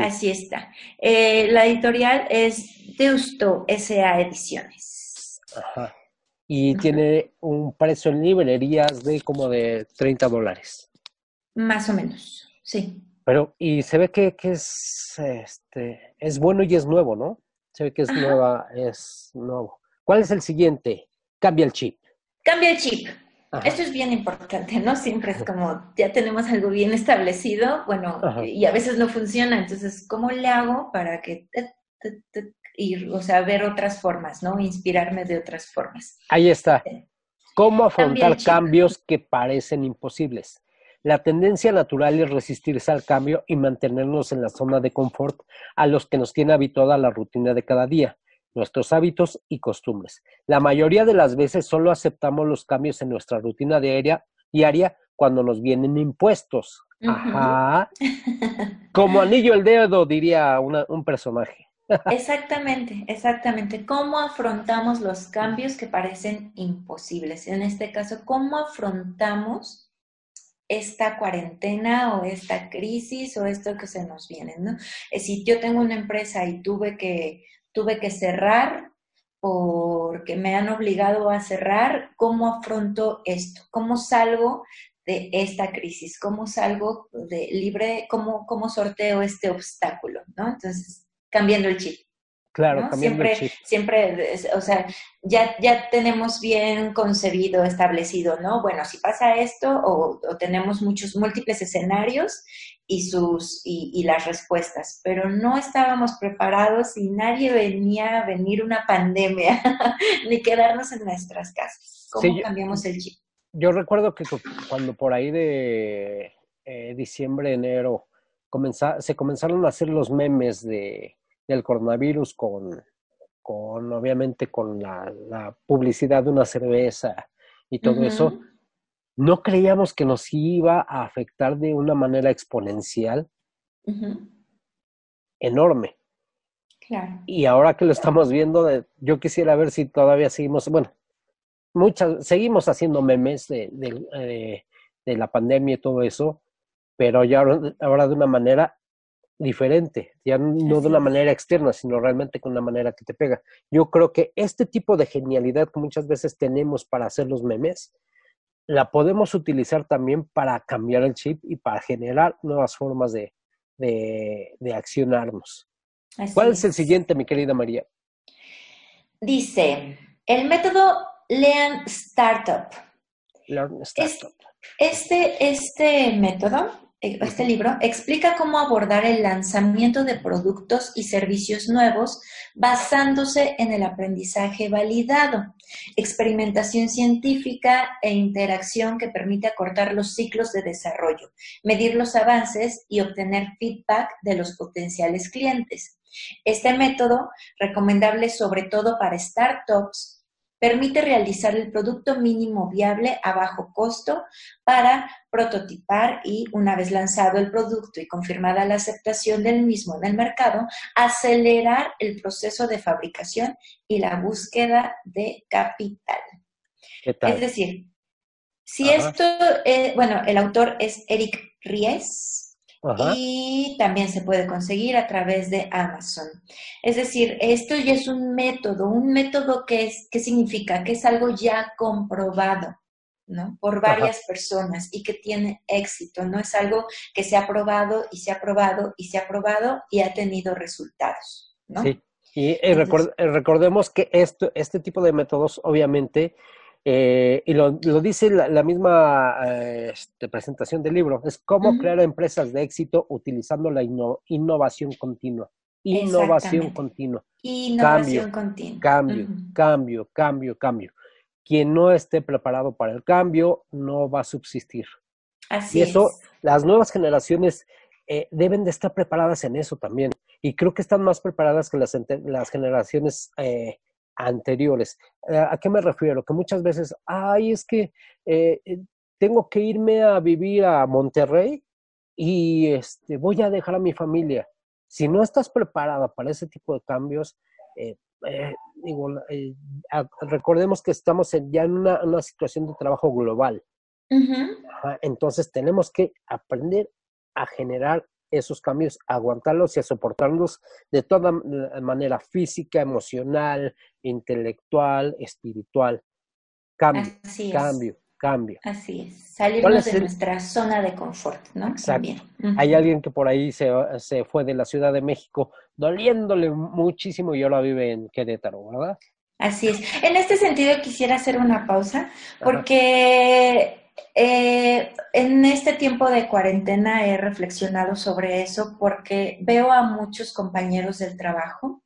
Así está. Eh, la editorial es Deusto S.A. Ediciones. Ajá. Y tiene un precio en librerías de como de 30 dólares. Más o menos, sí. Pero, y se ve que, que es, este, es bueno y es nuevo, ¿no? Se ve que es nueva, es nuevo. ¿Cuál es el siguiente? Cambia el chip. Cambia el chip. Esto es bien importante, ¿no? Siempre es como, ya tenemos algo bien establecido, bueno, y a veces no funciona, entonces, ¿cómo le hago para que ir, o sea, ver otras formas, ¿no? Inspirarme de otras formas. Ahí está. ¿Cómo afrontar cambios que parecen imposibles? La tendencia natural es resistirse al cambio y mantenernos en la zona de confort a los que nos tiene habituada la rutina de cada día nuestros hábitos y costumbres. La mayoría de las veces solo aceptamos los cambios en nuestra rutina diaria, diaria cuando nos vienen impuestos. Ajá. Como anillo el dedo, diría un personaje. Exactamente, exactamente. ¿Cómo afrontamos los cambios que parecen imposibles? En este caso, ¿cómo afrontamos esta cuarentena o esta crisis o esto que se nos viene? ¿no? Eh, si yo tengo una empresa y tuve que tuve que cerrar porque me han obligado a cerrar, ¿cómo afronto esto? ¿Cómo salgo de esta crisis? ¿Cómo salgo de libre? ¿Cómo, cómo sorteo este obstáculo? ¿no? Entonces, cambiando el chip. Claro, siempre, siempre, o sea, ya, ya tenemos bien concebido, establecido, ¿no? Bueno, si pasa esto, o, tenemos muchos múltiples escenarios y sus y, las respuestas, pero no estábamos preparados y nadie venía a venir una pandemia ni quedarnos en nuestras casas. ¿Cómo cambiamos el chip? Yo recuerdo que cuando por ahí de eh, diciembre, enero, se comenzaron a hacer los memes de del coronavirus con, con obviamente con la, publicidad de una cerveza y todo eso, no creíamos que nos iba a afectar de una manera exponencial enorme. Y ahora que lo estamos viendo, yo quisiera ver si todavía seguimos, bueno, muchas, seguimos haciendo memes de, de, de la pandemia y todo eso, pero ya ahora de una manera diferente, ya no de una manera externa, sino realmente con una manera que te pega. Yo creo que este tipo de genialidad que muchas veces tenemos para hacer los memes, la podemos utilizar también para cambiar el chip y para generar nuevas formas de, de, accionarnos. ¿Cuál es el siguiente, mi querida María? Dice, el método Lean Startup Learn Startup. Este, este método, eh, este libro, explica cómo abordar el lanzamiento de productos y servicios nuevos basándose en el aprendizaje validado, experimentación científica e interacción que permite acortar los ciclos de desarrollo, medir los avances y obtener feedback de los potenciales clientes. Este método, recomendable sobre todo para startups, permite realizar el producto mínimo viable a bajo costo para prototipar y, una vez lanzado el producto y confirmada la aceptación del mismo en el mercado, acelerar el proceso de fabricación y la búsqueda de capital. ¿Qué tal? Es decir, si Ajá. esto, eh, bueno, el autor es Eric Ries Ajá. y también se puede conseguir a través de Amazon. Es decir, esto ya es un método, un método que es, ¿qué significa? Que es algo ya comprobado, ¿no? Por varias personas y que tiene éxito, no es algo que se ha probado y se ha probado y se ha probado y ha tenido resultados, ¿no? Sí, y eh, record- recordemos que esto, este tipo de métodos, obviamente, eh, y lo, lo dice la, la misma eh, este, presentación del libro, es cómo crear empresas de éxito utilizando la inno- innovación continua. Innovación continua. Innovación cambio, continua. Cambio, cambio, cambio, cambio. Quien no esté preparado para el cambio no va a subsistir. Así Y eso, es. las nuevas generaciones eh, deben de estar preparadas en eso también. Y creo que están más preparadas que las, las generaciones eh, anteriores. Eh, ¿A qué me refiero? Que muchas veces, ay, es que eh, eh, tengo que irme a vivir a Monterrey y este, voy a dejar a mi familia. Si no estás preparada para ese tipo de cambios, eh, eh, digo, eh, a- recordemos que estamos en- ya en una, una situación de trabajo global. Entonces tenemos que aprender a generar esos cambios, aguantarlos y a soportarlos de toda manera física, emocional, intelectual, espiritual. Cambio, Así es. cambio, cambio. Así es. ¿Cuál Salirnos de el- nuestra zona de confort, ¿no? Exacto. Hay alguien que por ahí se, se fue de la Ciudad de México doliéndole muchísimo y ahora vive en Querétaro, ¿verdad? Así es. En este sentido quisiera hacer una pausa porque eh, en este tiempo de cuarentena he reflexionado sobre eso porque veo a muchos compañeros del trabajo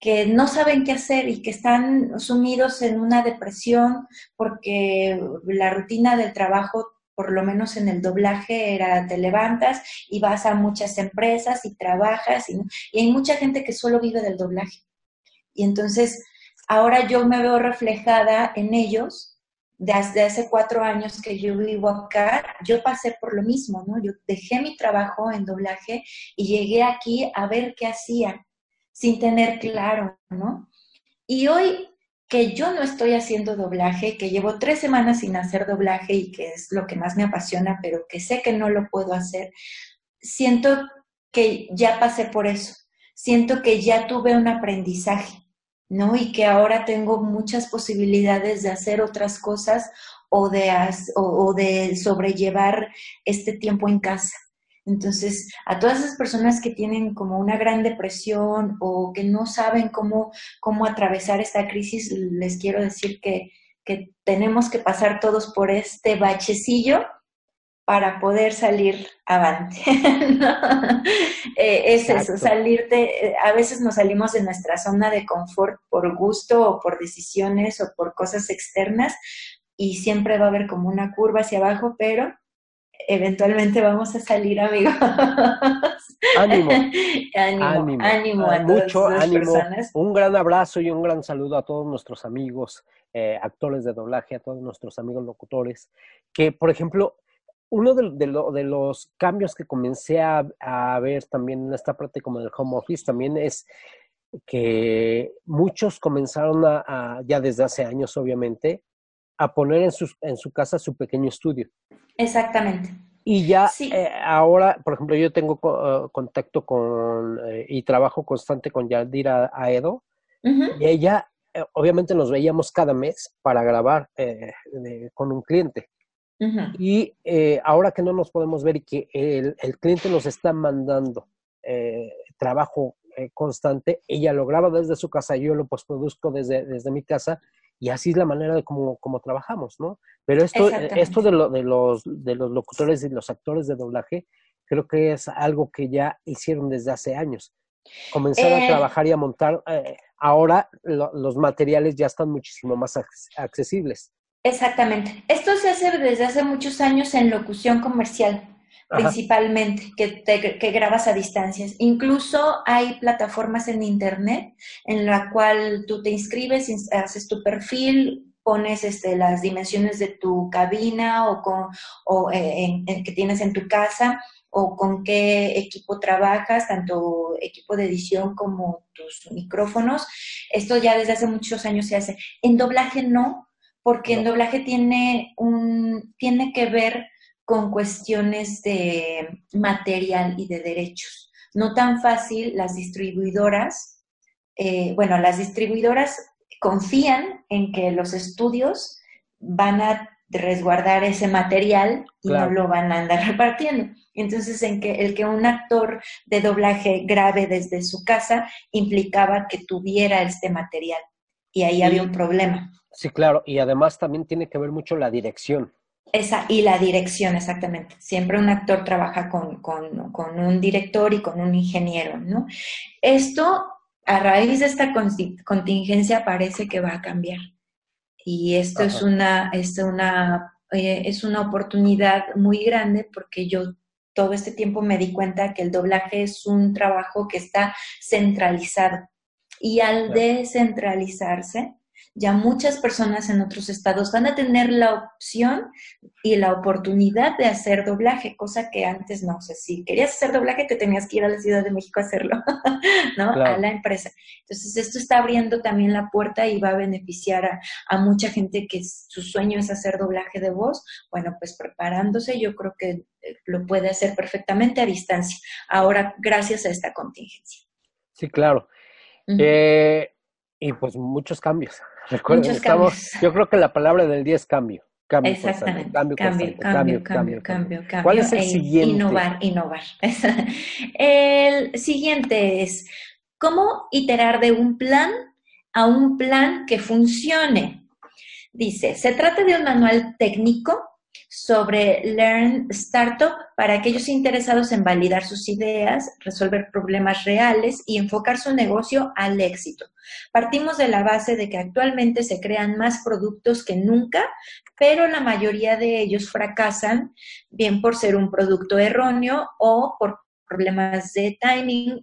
que no saben qué hacer y que están sumidos en una depresión porque la rutina del trabajo, por lo menos en el doblaje, era te levantas y vas a muchas empresas y trabajas y, y hay mucha gente que solo vive del doblaje. Y entonces ahora yo me veo reflejada en ellos. Desde hace cuatro años que yo vivo acá, yo pasé por lo mismo, ¿no? Yo dejé mi trabajo en doblaje y llegué aquí a ver qué hacía sin tener claro, ¿no? Y hoy que yo no estoy haciendo doblaje, que llevo tres semanas sin hacer doblaje y que es lo que más me apasiona, pero que sé que no lo puedo hacer, siento que ya pasé por eso, siento que ya tuve un aprendizaje, ¿no? Y que ahora tengo muchas posibilidades de hacer otras cosas o de, o, o de sobrellevar este tiempo en casa. Entonces, a todas esas personas que tienen como una gran depresión o que no saben cómo, cómo atravesar esta crisis, les quiero decir que, que tenemos que pasar todos por este bachecillo para poder salir avante. ¿no? Eh, es eso, salirte, eh, a veces nos salimos de nuestra zona de confort por gusto o por decisiones o por cosas externas y siempre va a haber como una curva hacia abajo, pero eventualmente vamos a salir, amigos. Ánimo. ánimo, ánimo, ánimo a todas mucho esas ánimo. personas. Un gran abrazo y un gran saludo a todos nuestros amigos eh, actores de doblaje, a todos nuestros amigos locutores, que por ejemplo, uno de, de lo- de los cambios que comencé a, a ver también en esta parte como del home office también es que muchos comenzaron a, a- ya desde hace años obviamente, a poner en, sus, en su casa su pequeño estudio. Exactamente. Y ya eh, ahora, por ejemplo, yo tengo co- eh, contacto con eh, y trabajo constante con Yadira Aedo y ella, eh, obviamente nos veíamos cada mes para grabar de- con un cliente. Y eh, ahora que no nos podemos ver y que el, el cliente nos está mandando eh, trabajo eh, constante, ella lo graba desde su casa, yo lo postproduzco desde, desde mi casa y así es la manera de cómo, trabajamos, ¿no? Pero esto, esto de, lo, de, los, de los locutores y los actores de doblaje, creo que es algo que ya hicieron desde hace años. Comenzar a trabajar y a montar, ahora lo- los materiales ya están muchísimo más acces- accesibles. Exactamente. Esto se hace desde hace muchos años en locución comercial, Ajá. principalmente, que, te- que grabas a distancias. Incluso hay plataformas en Internet en la cual tú te inscribes, ins- haces tu perfil, pones este, las dimensiones de tu cabina o, con, o eh, en- en que tienes en tu casa o con qué equipo trabajas, tanto equipo de edición como tus micrófonos. Esto ya desde hace muchos años se hace. En doblaje no, porque en doblaje tiene un tiene que ver con cuestiones de material y de derechos. No tan fácil las distribuidoras, eh, bueno, las distribuidoras confían en que los estudios van a resguardar ese material y Claro. no lo van a andar repartiendo. Entonces, en que el que un actor de doblaje grabe desde su casa implicaba que tuviera este material y ahí había un problema. Sí, claro, y además también tiene que ver mucho la dirección. Esa, y la dirección, exactamente. Siempre un actor trabaja con, con- con un director y con un ingeniero, ¿no? Esto, a raíz de esta conti- contingencia, parece que va a cambiar. Y esto es una, es una, eh, es una oportunidad muy grande porque yo todo este tiempo me di cuenta que el doblaje es un trabajo que está centralizado. Y al descentralizarse, ya muchas personas en otros estados van a tener la opción y la oportunidad de hacer doblaje, cosa que antes no. O sea, si querías hacer doblaje, te tenías que ir a la Ciudad de México a hacerlo, ¿no? Claro. A la empresa. Entonces, esto está abriendo también la puerta y va a beneficiar a, a mucha gente que su sueño es hacer doblaje de voz. Bueno, pues preparándose, yo creo que eh, lo puede hacer perfectamente a distancia. Ahora, gracias a esta contingencia. Sí, claro. Eh, y pues muchos cambios. Recuerden, Muchos estamos, cambios. yo creo que la palabra del día es cambio. Cambio Exactamente. cambio, cambio, cambio, cambio, cambio. ¿Cuál es el e siguiente? Innovar, innovar. El siguiente es cómo iterar de un plan a un plan que funcione. Dice, se trata de un manual técnico sobre Learn Startup para aquellos interesados en validar sus ideas, resolver problemas reales y enfocar su negocio al éxito. Partimos de la base de que actualmente se crean más productos que nunca, pero la mayoría de ellos fracasan, bien por ser un producto erróneo o por problemas de timing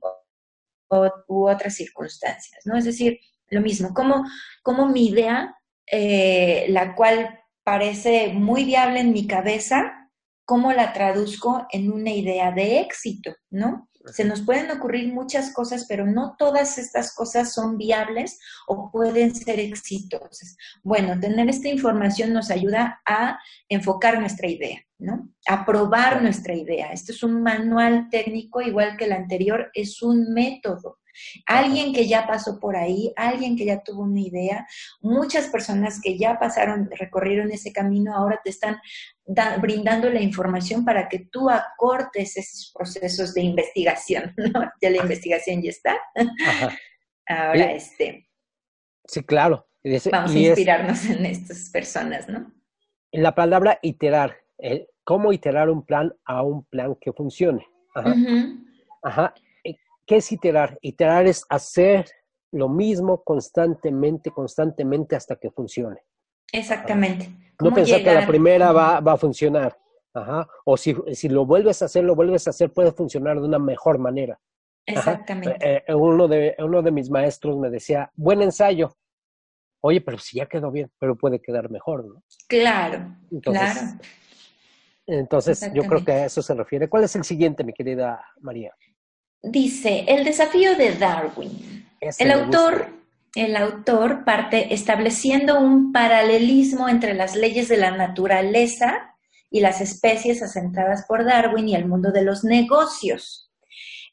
o, u otras circunstancias, ¿no? Es decir, lo mismo, como, como mi idea, eh, la cual parece muy viable en mi cabeza, cómo la traduzco en una idea de éxito, ¿no? Se nos pueden ocurrir muchas cosas, pero no todas estas cosas son viables o pueden ser exitosas. Bueno, tener esta información nos ayuda a enfocar nuestra idea, ¿no? A probar nuestra idea. Esto es un manual técnico, igual que el anterior, es un método. Alguien que ya pasó por ahí, alguien que ya tuvo una idea, muchas personas que ya pasaron, recorrieron ese camino, ahora te están da- brindando la información para que tú acortes esos procesos de investigación, ¿no? Ya la investigación ya está. Ajá. Ahora, este, Sí, claro. Y ese- vamos a es- inspirarnos en estas personas, ¿no? la palabra iterar. ¿Cómo iterar un plan a un plan que funcione? Ajá. Ajá. ¿Qué es iterar? Iterar es hacer lo mismo constantemente, constantemente hasta que funcione. Exactamente. No ¿Cómo pensar que la primera va, va a funcionar. Ajá. O si, si lo vuelves a hacer, lo vuelves a hacer, puede funcionar de una mejor manera. Exactamente. Eh, eh, uno, de, uno de mis maestros me decía, buen ensayo. Oye, pero si ya quedó bien, pero puede quedar mejor, ¿no? Claro, Entonces, claro. Entonces, yo creo que a eso se refiere. ¿Cuál es el siguiente, mi querida María? Dice, el desafío de Darwin. El autor, el autor parte estableciendo un paralelismo entre las leyes de la naturaleza y las especies asentadas por Darwin y el mundo de los negocios.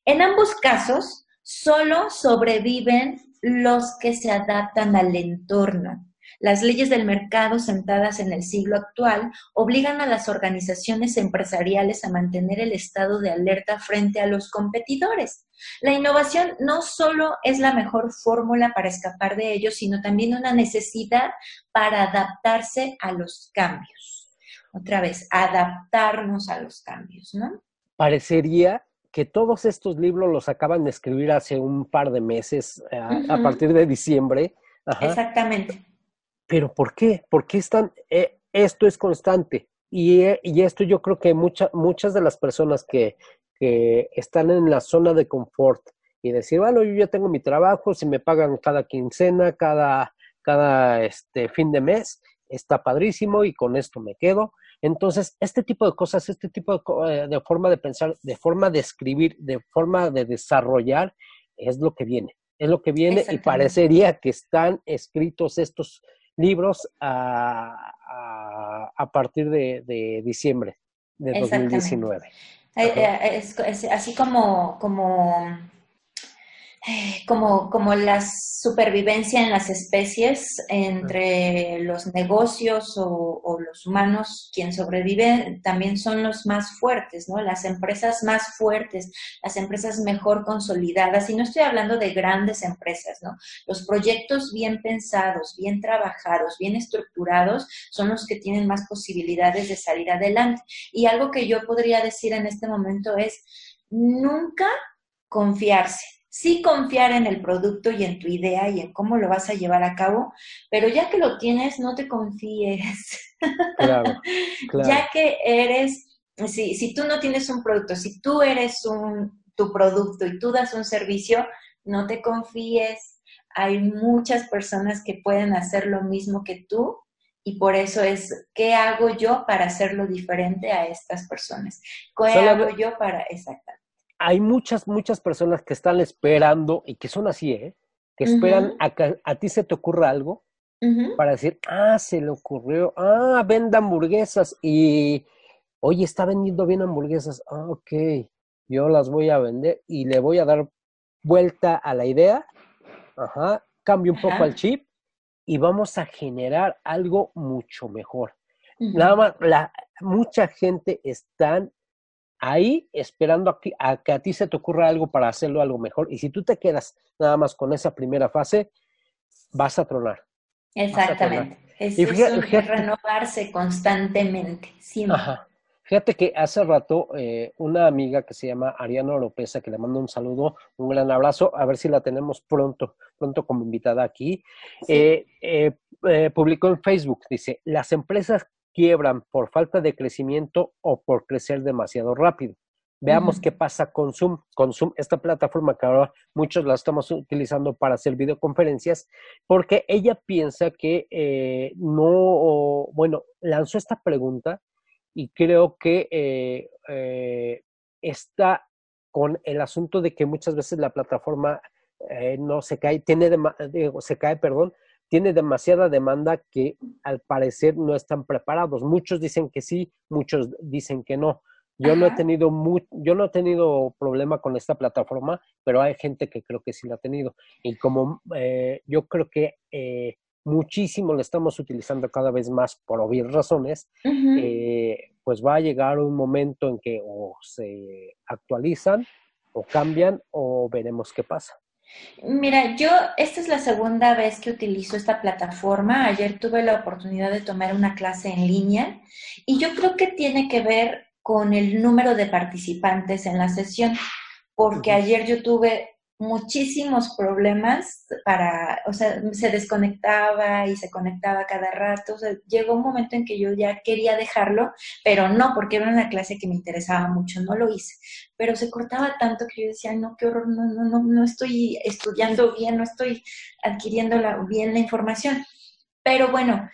En ambos casos, solo sobreviven los que se adaptan al entorno. Las leyes del mercado sentadas en el siglo actual obligan a las organizaciones empresariales a mantener el estado de alerta frente a los competidores. La innovación no solo es la mejor fórmula para escapar de ellos, sino también una necesidad para adaptarse a los cambios. Otra vez, adaptarnos a los cambios, ¿no? Parecería que todos estos libros los acaban de escribir hace un par de meses, a, uh -huh. a partir de diciembre. Ajá. Exactamente. Pero ¿por qué? ¿Por qué están, eh, esto es constante? Y, eh, y, esto yo creo que mucha, muchas de las personas que, que están en la zona de confort y decir, bueno, yo ya tengo mi trabajo, si me pagan cada quincena, cada, cada este, fin de mes, está padrísimo y con esto me quedo. Entonces, este tipo de cosas, este tipo de, de, forma de pensar, de forma de escribir, de forma de desarrollar, es lo que viene. Es lo que viene y parecería que están escritos estos libros a, a, a partir de, de, diciembre de 2019. Es, es, así como, como como, como la supervivencia en las especies entre los negocios o, o, los humanos, quien sobrevive también son los más fuertes, ¿no? Las empresas más fuertes, las empresas mejor consolidadas, y no estoy hablando de grandes empresas, ¿no? Los proyectos bien pensados, bien trabajados, bien estructurados, son los que tienen más posibilidades de salir adelante. Y algo que yo podría decir en este momento es, nunca confiarse sí confiar en el producto y en tu idea y en cómo lo vas a llevar a cabo, pero ya que lo tienes, no te confíes. Claro, claro. Ya que eres, si, si tú no tienes un producto, si tú eres un, tu producto y tú das un servicio, no te confíes. Hay muchas personas que pueden hacer lo mismo que tú y por eso es, ¿qué hago yo para hacerlo diferente a estas personas? ¿Qué Solo- hago yo para, exactamente? Hay muchas, muchas personas que están esperando y que son así, ¿eh? Que esperan a que a ti se te ocurra algo para decir, ah, se le ocurrió, ah, venda hamburguesas y, oye, está vendiendo bien hamburguesas, ah, ok, yo las voy a vender y le voy a dar vuelta a la idea, ajá, cambio un poco al chip y vamos a generar algo mucho mejor. Nada más, la, mucha gente están ahí esperando a que, a que a ti se te ocurra algo para hacerlo algo mejor. Y si tú te quedas nada más con esa primera fase, vas a tronar. Exactamente. Es, Y es fíjate- un- fíjate- renovarse constantemente, siempre. Ajá. Fíjate que hace rato eh, una amiga que se llama Ariana Oropesa, que le mando un saludo, un gran abrazo, a ver si la tenemos pronto, pronto como invitada aquí, Sí. eh, eh, publicó en Facebook, dice, las empresas quiebran por falta de crecimiento o por crecer demasiado rápido. Veamos qué pasa con Zoom. Con Zoom, esta plataforma que ahora muchos la estamos utilizando para hacer videoconferencias, porque ella piensa que eh, no, bueno, lanzó esta pregunta y creo que eh, eh, está con el asunto de que muchas veces la plataforma eh, no se cae, tiene digo, se cae, perdón, tiene demasiada demanda que al parecer no están preparados. Muchos dicen que sí, muchos dicen que no. Yo no he tenido mu- yo no he tenido problema con esta plataforma, pero hay gente que creo que sí la ha tenido. Y como eh, yo creo que eh, muchísimo la estamos utilizando cada vez más por obvias razones, eh, pues va a llegar un momento en que o se actualizan o cambian o veremos qué pasa. Mira, yo esta es la segunda vez que utilizo esta plataforma. Ayer tuve la oportunidad de tomar una clase en línea y yo creo que tiene que ver con el número de participantes en la sesión, porque ayer yo tuve muchísimos problemas para, o sea, se desconectaba y se conectaba cada rato. Llegó un momento en que yo ya quería dejarlo, pero no, porque era una clase que me interesaba mucho, no lo hice. Pero se cortaba tanto que yo decía, "Ay, no, qué horror, no, no, no, no estoy estudiando bien, no estoy adquiriendo la- bien la información. Pero bueno,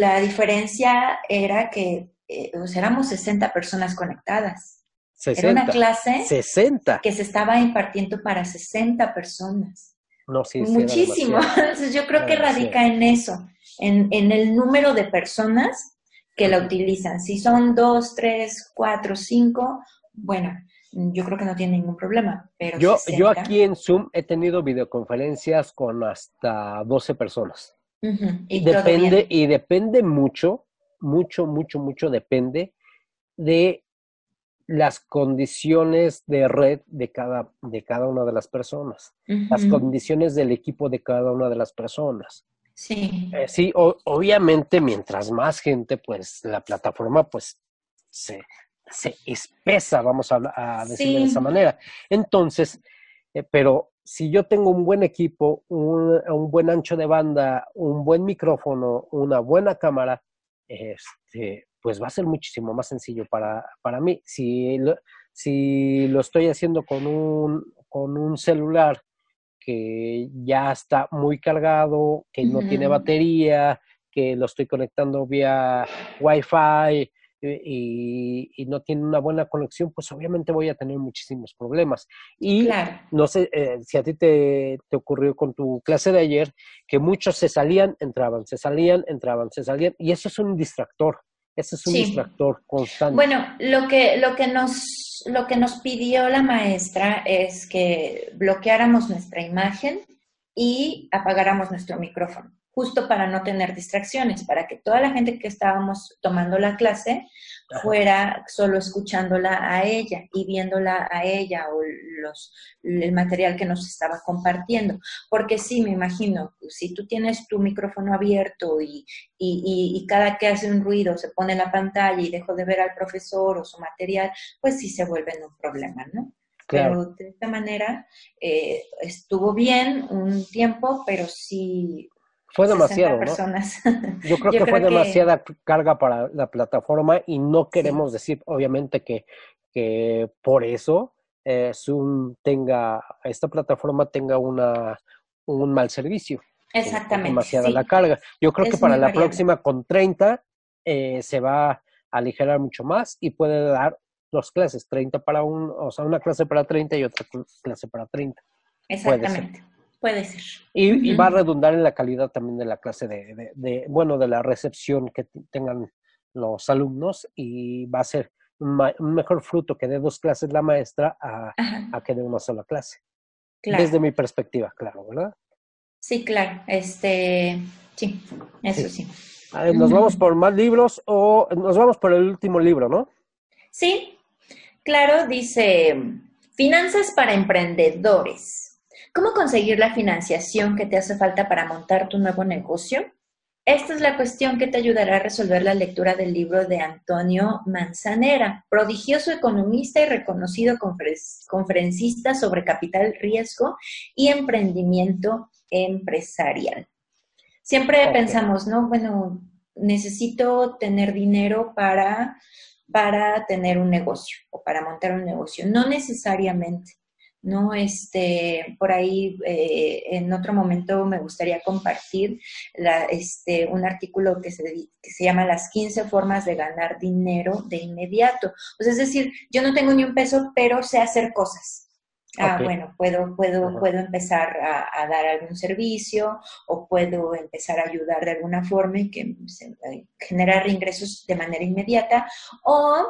la diferencia era que eh, sea, éramos 60 personas conectadas. 60. Era una clase 60. que se estaba impartiendo para 60 personas. No, sí, Muchísimo. Entonces yo creo que radica en eso, en, en el número de personas que la utilizan. Si son dos, tres, cuatro, cinco, bueno, yo creo que no tiene ningún problema. Pero Yo, yo 60, aquí en Zoom he tenido videoconferencias con hasta 12 personas. Y depende, y depende mucho, mucho, mucho, mucho depende de las condiciones de red de cada, de cada una de las personas, las condiciones del equipo de cada una de las personas. Sí. Eh, sí, o- obviamente mientras más gente, pues la plataforma pues se, se espesa, vamos a, a decirlo de esa manera. Entonces, eh, pero si yo tengo un buen equipo, un, un buen ancho de banda, un buen micrófono, una buena cámara, este, pues va a ser muchísimo más sencillo para, para mí. Si lo, si lo estoy haciendo con un, con un celular que ya está muy cargado, que no tiene batería, que lo estoy conectando vía Wi-Fi eh, y, y no tiene una buena conexión, pues obviamente voy a tener muchísimos problemas. Y Claro. no sé eh, si a ti te, te ocurrió con tu clase de ayer, que muchos se salían, entraban, se salían, entraban, se salían, y eso es un distractor, eso es un Sí. distractor constante. Bueno, lo que, lo que nos, lo que nos pidió la maestra es que bloqueáramos nuestra imagen y apagáramos nuestro micrófono, justo para no tener distracciones, para que toda la gente que estábamos tomando la clase fuera solo escuchándola a ella y viéndola a ella o los, el material que nos estaba compartiendo. Porque sí, me imagino, si tú tienes tu micrófono abierto y, y, y- y cada que hace un ruido se pone la pantalla y dejo de ver al profesor o su material, pues sí se vuelve un problema, ¿no? Claro. Pero de esta manera eh, estuvo bien un tiempo, pero sí Fue 60 demasiado, ¿no? personas. Yo creo que fue demasiada carga para la plataforma y no queremos decir, obviamente, que, que por eso eh, Zoom tenga, esta plataforma tenga una, un mal servicio. Exactamente. demasiada sí. la carga. Yo creo que para la variable. próxima con 30 eh, se va a aligerar mucho más y puede dar dos clases, 30 para un, o sea, una clase para 30 y otra cl- clase para 30. Puede ser. Exactamente. Puede ser. Y, y va a redundar en la calidad también de la clase de, de- de, bueno, de la recepción que tengan los alumnos y va a ser un, ma- un mejor fruto que de dos clases la maestra a, que de una sola clase. Claro. Desde mi perspectiva, claro, ¿verdad? Sí, claro. Este, sí, eso sí. A ver, ¿Nos vamos por más libros o nos vamos por el último libro, no? Sí, claro, dice, finanzas para emprendedores. ¿Cómo conseguir la financiación que te hace falta para montar tu nuevo negocio? Esta es la cuestión que te ayudará a resolver la lectura del libro de Antonio Manzanera, prodigioso economista y reconocido confer- conferencista sobre capital riesgo y emprendimiento empresarial. Siempre pensamos, ¿no? Bueno, necesito tener dinero para, para tener un negocio o para montar un negocio. No necesariamente. ¿No? Este, por ahí eh, en otro momento me gustaría compartir la, este, un artículo que se, que se llama Las 15 formas de ganar dinero de inmediato. Sea, es decir, yo no tengo ni un peso, pero sé hacer cosas. Ah, bueno, puedo, puedo, puedo empezar a, a dar algún servicio o puedo empezar a ayudar de alguna forma y que se, eh, generar ingresos de manera inmediata o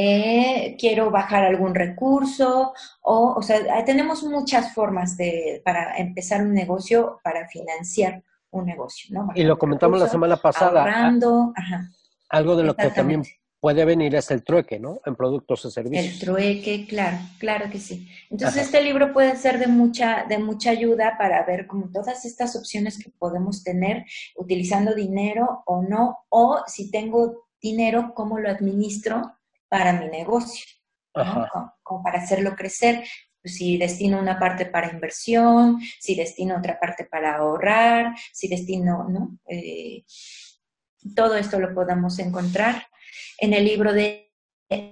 eh, quiero bajar algún recurso, o, o sea, tenemos muchas formas de, para empezar un negocio, para financiar un negocio, ¿no? Y lo comentamos la semana pasada. Ahorrando, ajá, Algo de lo que también puede venir es el trueque, ¿no? En productos o servicios. el trueque, claro, claro que sí. Entonces, Ajá. este libro puede ser de mucha, de mucha ayuda para ver como todas estas opciones que podemos tener utilizando dinero o no, o si tengo dinero, cómo lo administro para mi negocio. Como, como para hacerlo crecer. Pues, Si destino una parte para inversión, si destino otra parte para ahorrar, si destino, ¿no? Eh, todo esto lo podamos encontrar en el libro de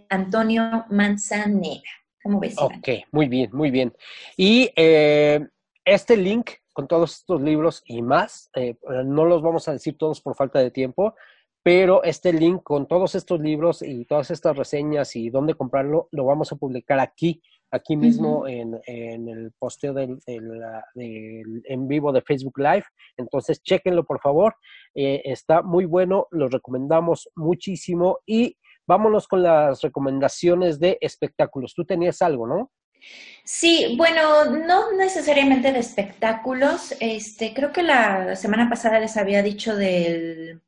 Antonio Manzanera. ¿Cómo ves? Iván? Ok, muy bien, muy bien. Y eh, este link con todos estos libros y más, eh, no los vamos a decir todos por falta de tiempo, pero este link con todos estos libros y todas estas reseñas y dónde comprarlo, lo vamos a publicar aquí, aquí mismo en, en el posteo del, del, del en vivo de Facebook Live. Entonces, chéquenlo por favor. Eh, está muy bueno, lo recomendamos muchísimo y vámonos con las recomendaciones de espectáculos. Tú tenías algo, ¿no? Sí, bueno, no necesariamente de espectáculos. Este, creo que la semana pasada les había dicho del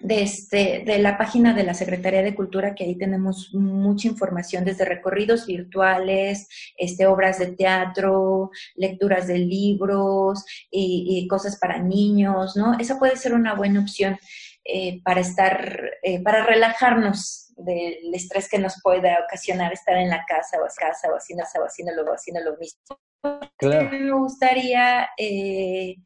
de, este, de la página de la Secretaría de Cultura, que ahí tenemos mucha información desde recorridos virtuales, este, obras de teatro, lecturas de libros y, y cosas para niños, ¿no? Esa puede ser una buena opción eh, para estar, eh, para relajarnos del estrés que nos pueda ocasionar estar en la casa o a casa o haciendo, o haciendo, lo, haciendo lo mismo. Claro. Me gustaría eh,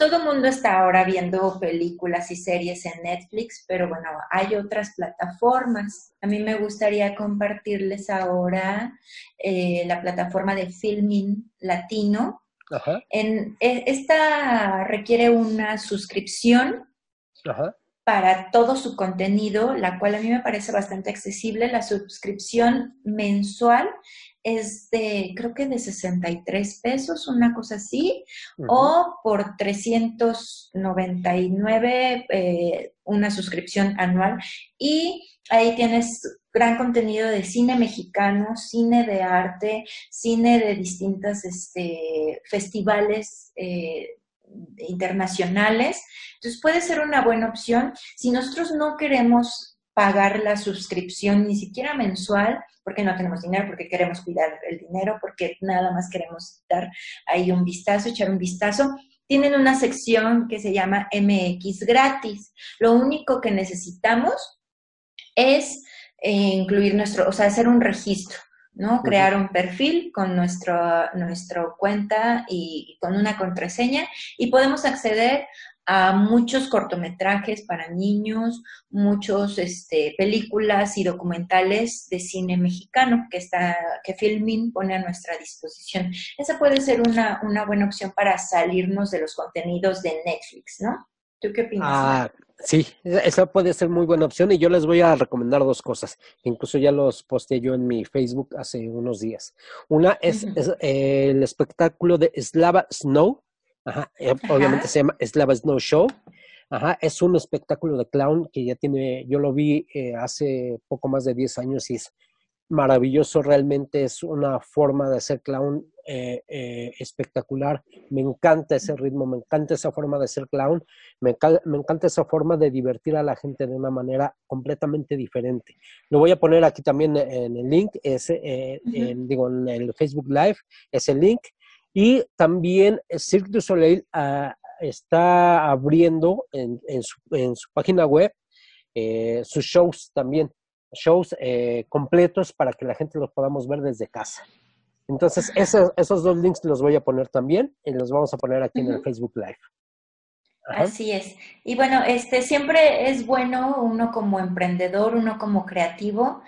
todo el mundo está ahora viendo películas y series en Netflix, pero bueno, hay otras plataformas. A mí me gustaría compartirles ahora eh, la plataforma de Filming Latino. Ajá. En, e, esta requiere una suscripción Ajá. para todo su contenido, la cual a mí me parece bastante accesible. La suscripción mensual es de, creo que de 63 pesos, una cosa así, uh -huh. o por 399 eh, una suscripción anual. Y ahí tienes gran contenido de cine mexicano, cine de arte, cine de distintas este, festivales eh, internacionales. Entonces puede ser una buena opción. Si nosotros no queremos pagar la suscripción ni siquiera mensual, porque no tenemos dinero, porque queremos cuidar el dinero, porque nada más queremos dar ahí un vistazo, echar un vistazo. Tienen una sección que se llama MX gratis. Lo único que necesitamos es eh, incluir nuestro, o sea, hacer un registro, ¿no? Crear un perfil con nuestro, nuestra cuenta y, y con una contraseña y podemos acceder a muchos cortometrajes para niños, muchos este, películas y documentales de cine mexicano que está que Filmin pone a nuestra disposición. Esa puede ser una, una buena opción para salirnos de los contenidos de Netflix, ¿no? ¿Tú qué opinas? Ah, sí, esa puede ser muy buena opción y yo les voy a recomendar dos cosas. Incluso ya los posteé yo en mi Facebook hace unos días. Una es, uh -huh. es eh, el espectáculo de Slava Snow, Ajá, eh, Ajá. obviamente se llama Slava Snow Show. Ajá, es un espectáculo de clown que ya tiene, yo lo vi eh, hace poco más de 10 años y es maravilloso, realmente es una forma de hacer clown eh, eh, espectacular. Me encanta ese ritmo, me encanta esa forma de ser clown, me, me, encanta esa forma de divertir a la gente de una manera completamente diferente. Lo voy a poner aquí también en el link, uh -huh. en, digo, en el Facebook Live, ese link. Y también Cirque du Soleil uh, está abriendo en, en, su, en, su, página web eh, sus shows también, shows eh, completos para que la gente los podamos ver desde casa. Entonces, esos, esos dos links los voy a poner también y los vamos a poner aquí uh -huh. en el Facebook Live. Ajá. Así es. Y bueno, este siempre es bueno uno como emprendedor, uno como creativo,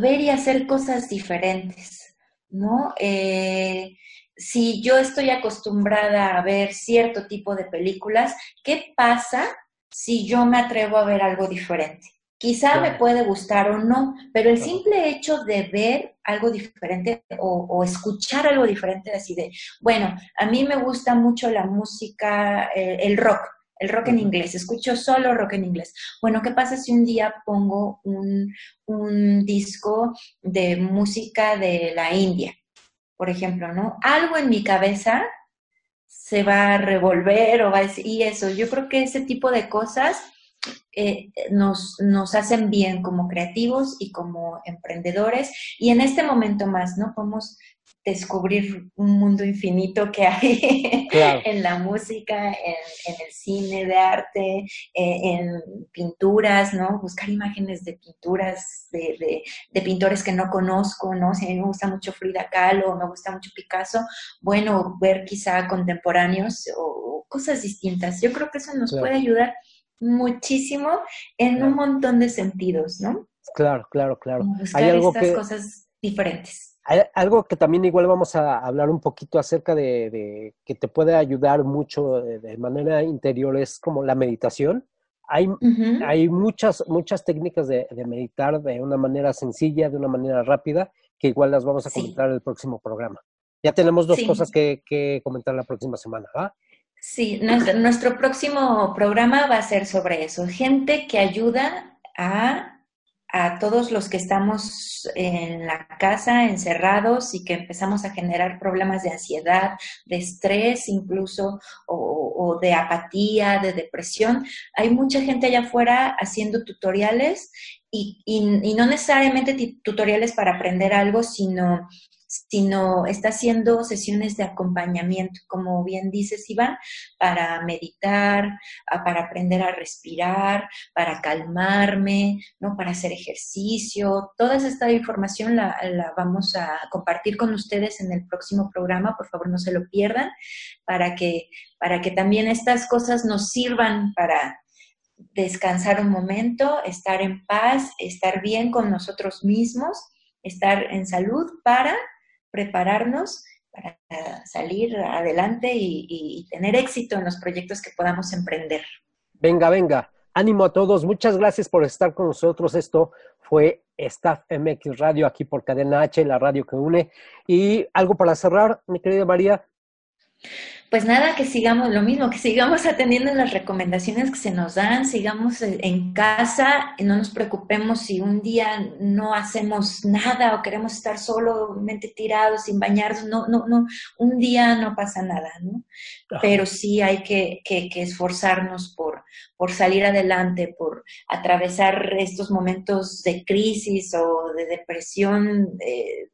ver y hacer cosas diferentes, ¿no? Eh, si yo estoy acostumbrada a ver cierto tipo de películas, ¿qué pasa si yo me atrevo a ver algo diferente? Quizá me puede gustar o no, pero el simple hecho de ver algo diferente o, o, escuchar algo diferente, así de, bueno, a mí me gusta mucho la música, eh, el rock, el rock en inglés, escucho solo rock en inglés. Bueno, ¿qué pasa si un día pongo un, un disco de música de la India? Por ejemplo, ¿no? Algo en mi cabeza se va a revolver o va a decir, y eso, yo creo que ese tipo de cosas eh, nos, nos hacen bien como creativos y como emprendedores, y en este momento más, ¿no? Podemos descubrir un mundo infinito que hay claro. en la música, en, en, el cine de arte, en, en, pinturas, ¿no? Buscar imágenes de pinturas, de, de, de, pintores que no conozco, ¿no? Si a mí me gusta mucho Frida Kahlo me gusta mucho Picasso, bueno, ver quizá contemporáneos o, o cosas distintas. Yo creo que eso nos claro. puede ayudar muchísimo en claro. un montón de sentidos, ¿no? Claro, claro, claro. Buscar Hay algo estas que... cosas diferentes. Algo que también igual vamos a hablar un poquito acerca de, de que te puede ayudar mucho de, de, manera interior es como la meditación. Hay, uh -huh. hay muchas, muchas técnicas de, de, meditar de una manera sencilla, de una manera rápida, que igual las vamos a comentar sí. en el próximo programa. Ya tenemos dos sí. cosas que, que, comentar la próxima semana, ¿va? Sí, nuestro, nuestro próximo programa va a ser sobre eso. Gente que ayuda a a todos los que estamos en la casa encerrados y que empezamos a generar problemas de ansiedad, de estrés incluso, o, o, de apatía, de depresión. Hay mucha gente allá afuera haciendo tutoriales y, y, y no necesariamente tutoriales para aprender algo, sino sino está haciendo sesiones de acompañamiento, como bien dices, Iván, para meditar, para aprender a respirar, para calmarme, ¿no? para hacer ejercicio. Toda esta información la, la vamos a compartir con ustedes en el próximo programa, por favor no se lo pierdan, para que, para que también estas cosas nos sirvan para descansar un momento, estar en paz, estar bien con nosotros mismos, estar en salud para prepararnos para salir adelante y, tener éxito en los proyectos que podamos emprender. Venga, venga. Ánimo a todos. Muchas gracias por estar con nosotros. Esto fue Staff MX Radio aquí por Cadena H, la radio que une. Y algo para cerrar, mi querida María pues nada, que sigamos lo mismo, que sigamos atendiendo las recomendaciones que se nos dan, sigamos en casa, no nos preocupemos si un día no hacemos nada o queremos estar solamente tirados sin bañarnos, no, no, no, un día no pasa nada, ¿no? Pero sí hay que, que, que esforzarnos por, por salir adelante, por atravesar estos momentos de crisis o de depresión. Eh,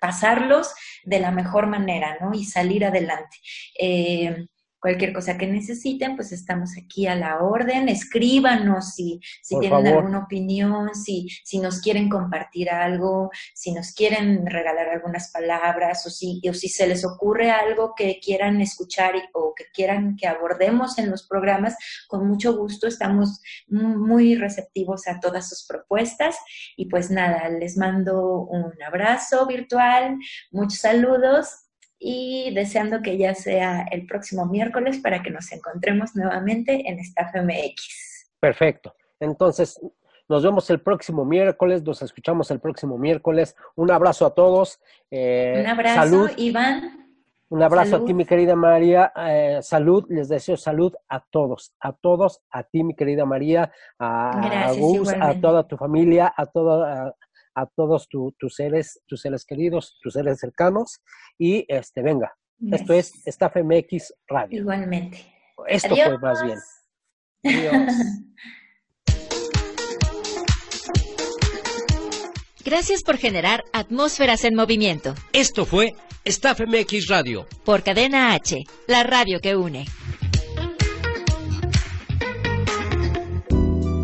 pasarlos de la mejor manera, ¿no? Y salir adelante. Eh, cualquier cosa que necesiten, pues estamos aquí a la orden. Escríbanos si, si tienen alguna opinión, si, si nos quieren compartir algo, si nos quieren regalar algunas palabras o si, o si se les ocurre algo que quieran escuchar o que quieran que abordemos en los programas, con mucho gusto estamos muy receptivos a todas sus propuestas. Y pues nada, les mando un abrazo virtual, muchos saludos y deseando que ya sea el próximo miércoles para que nos encontremos nuevamente en Staff MX. Perfecto. Entonces, nos vemos el próximo miércoles, nos escuchamos el próximo miércoles. Un abrazo a todos. Eh, Un abrazo, Iván. Un abrazo a ti, mi querida María. Eh, salud, les deseo salud a todos, a todos, a ti, mi querida María, a, Gus, a toda tu familia, a toda, a todos tus seres, tus seres queridos, tus seres cercanos. Y este, venga, esto es Staff MX Radio. Igualmente. Esto fue más bien. Adiós. Gracias por generar atmósferas en movimiento. Esto fue Staff MX Radio. Por Cadena H, la radio que une.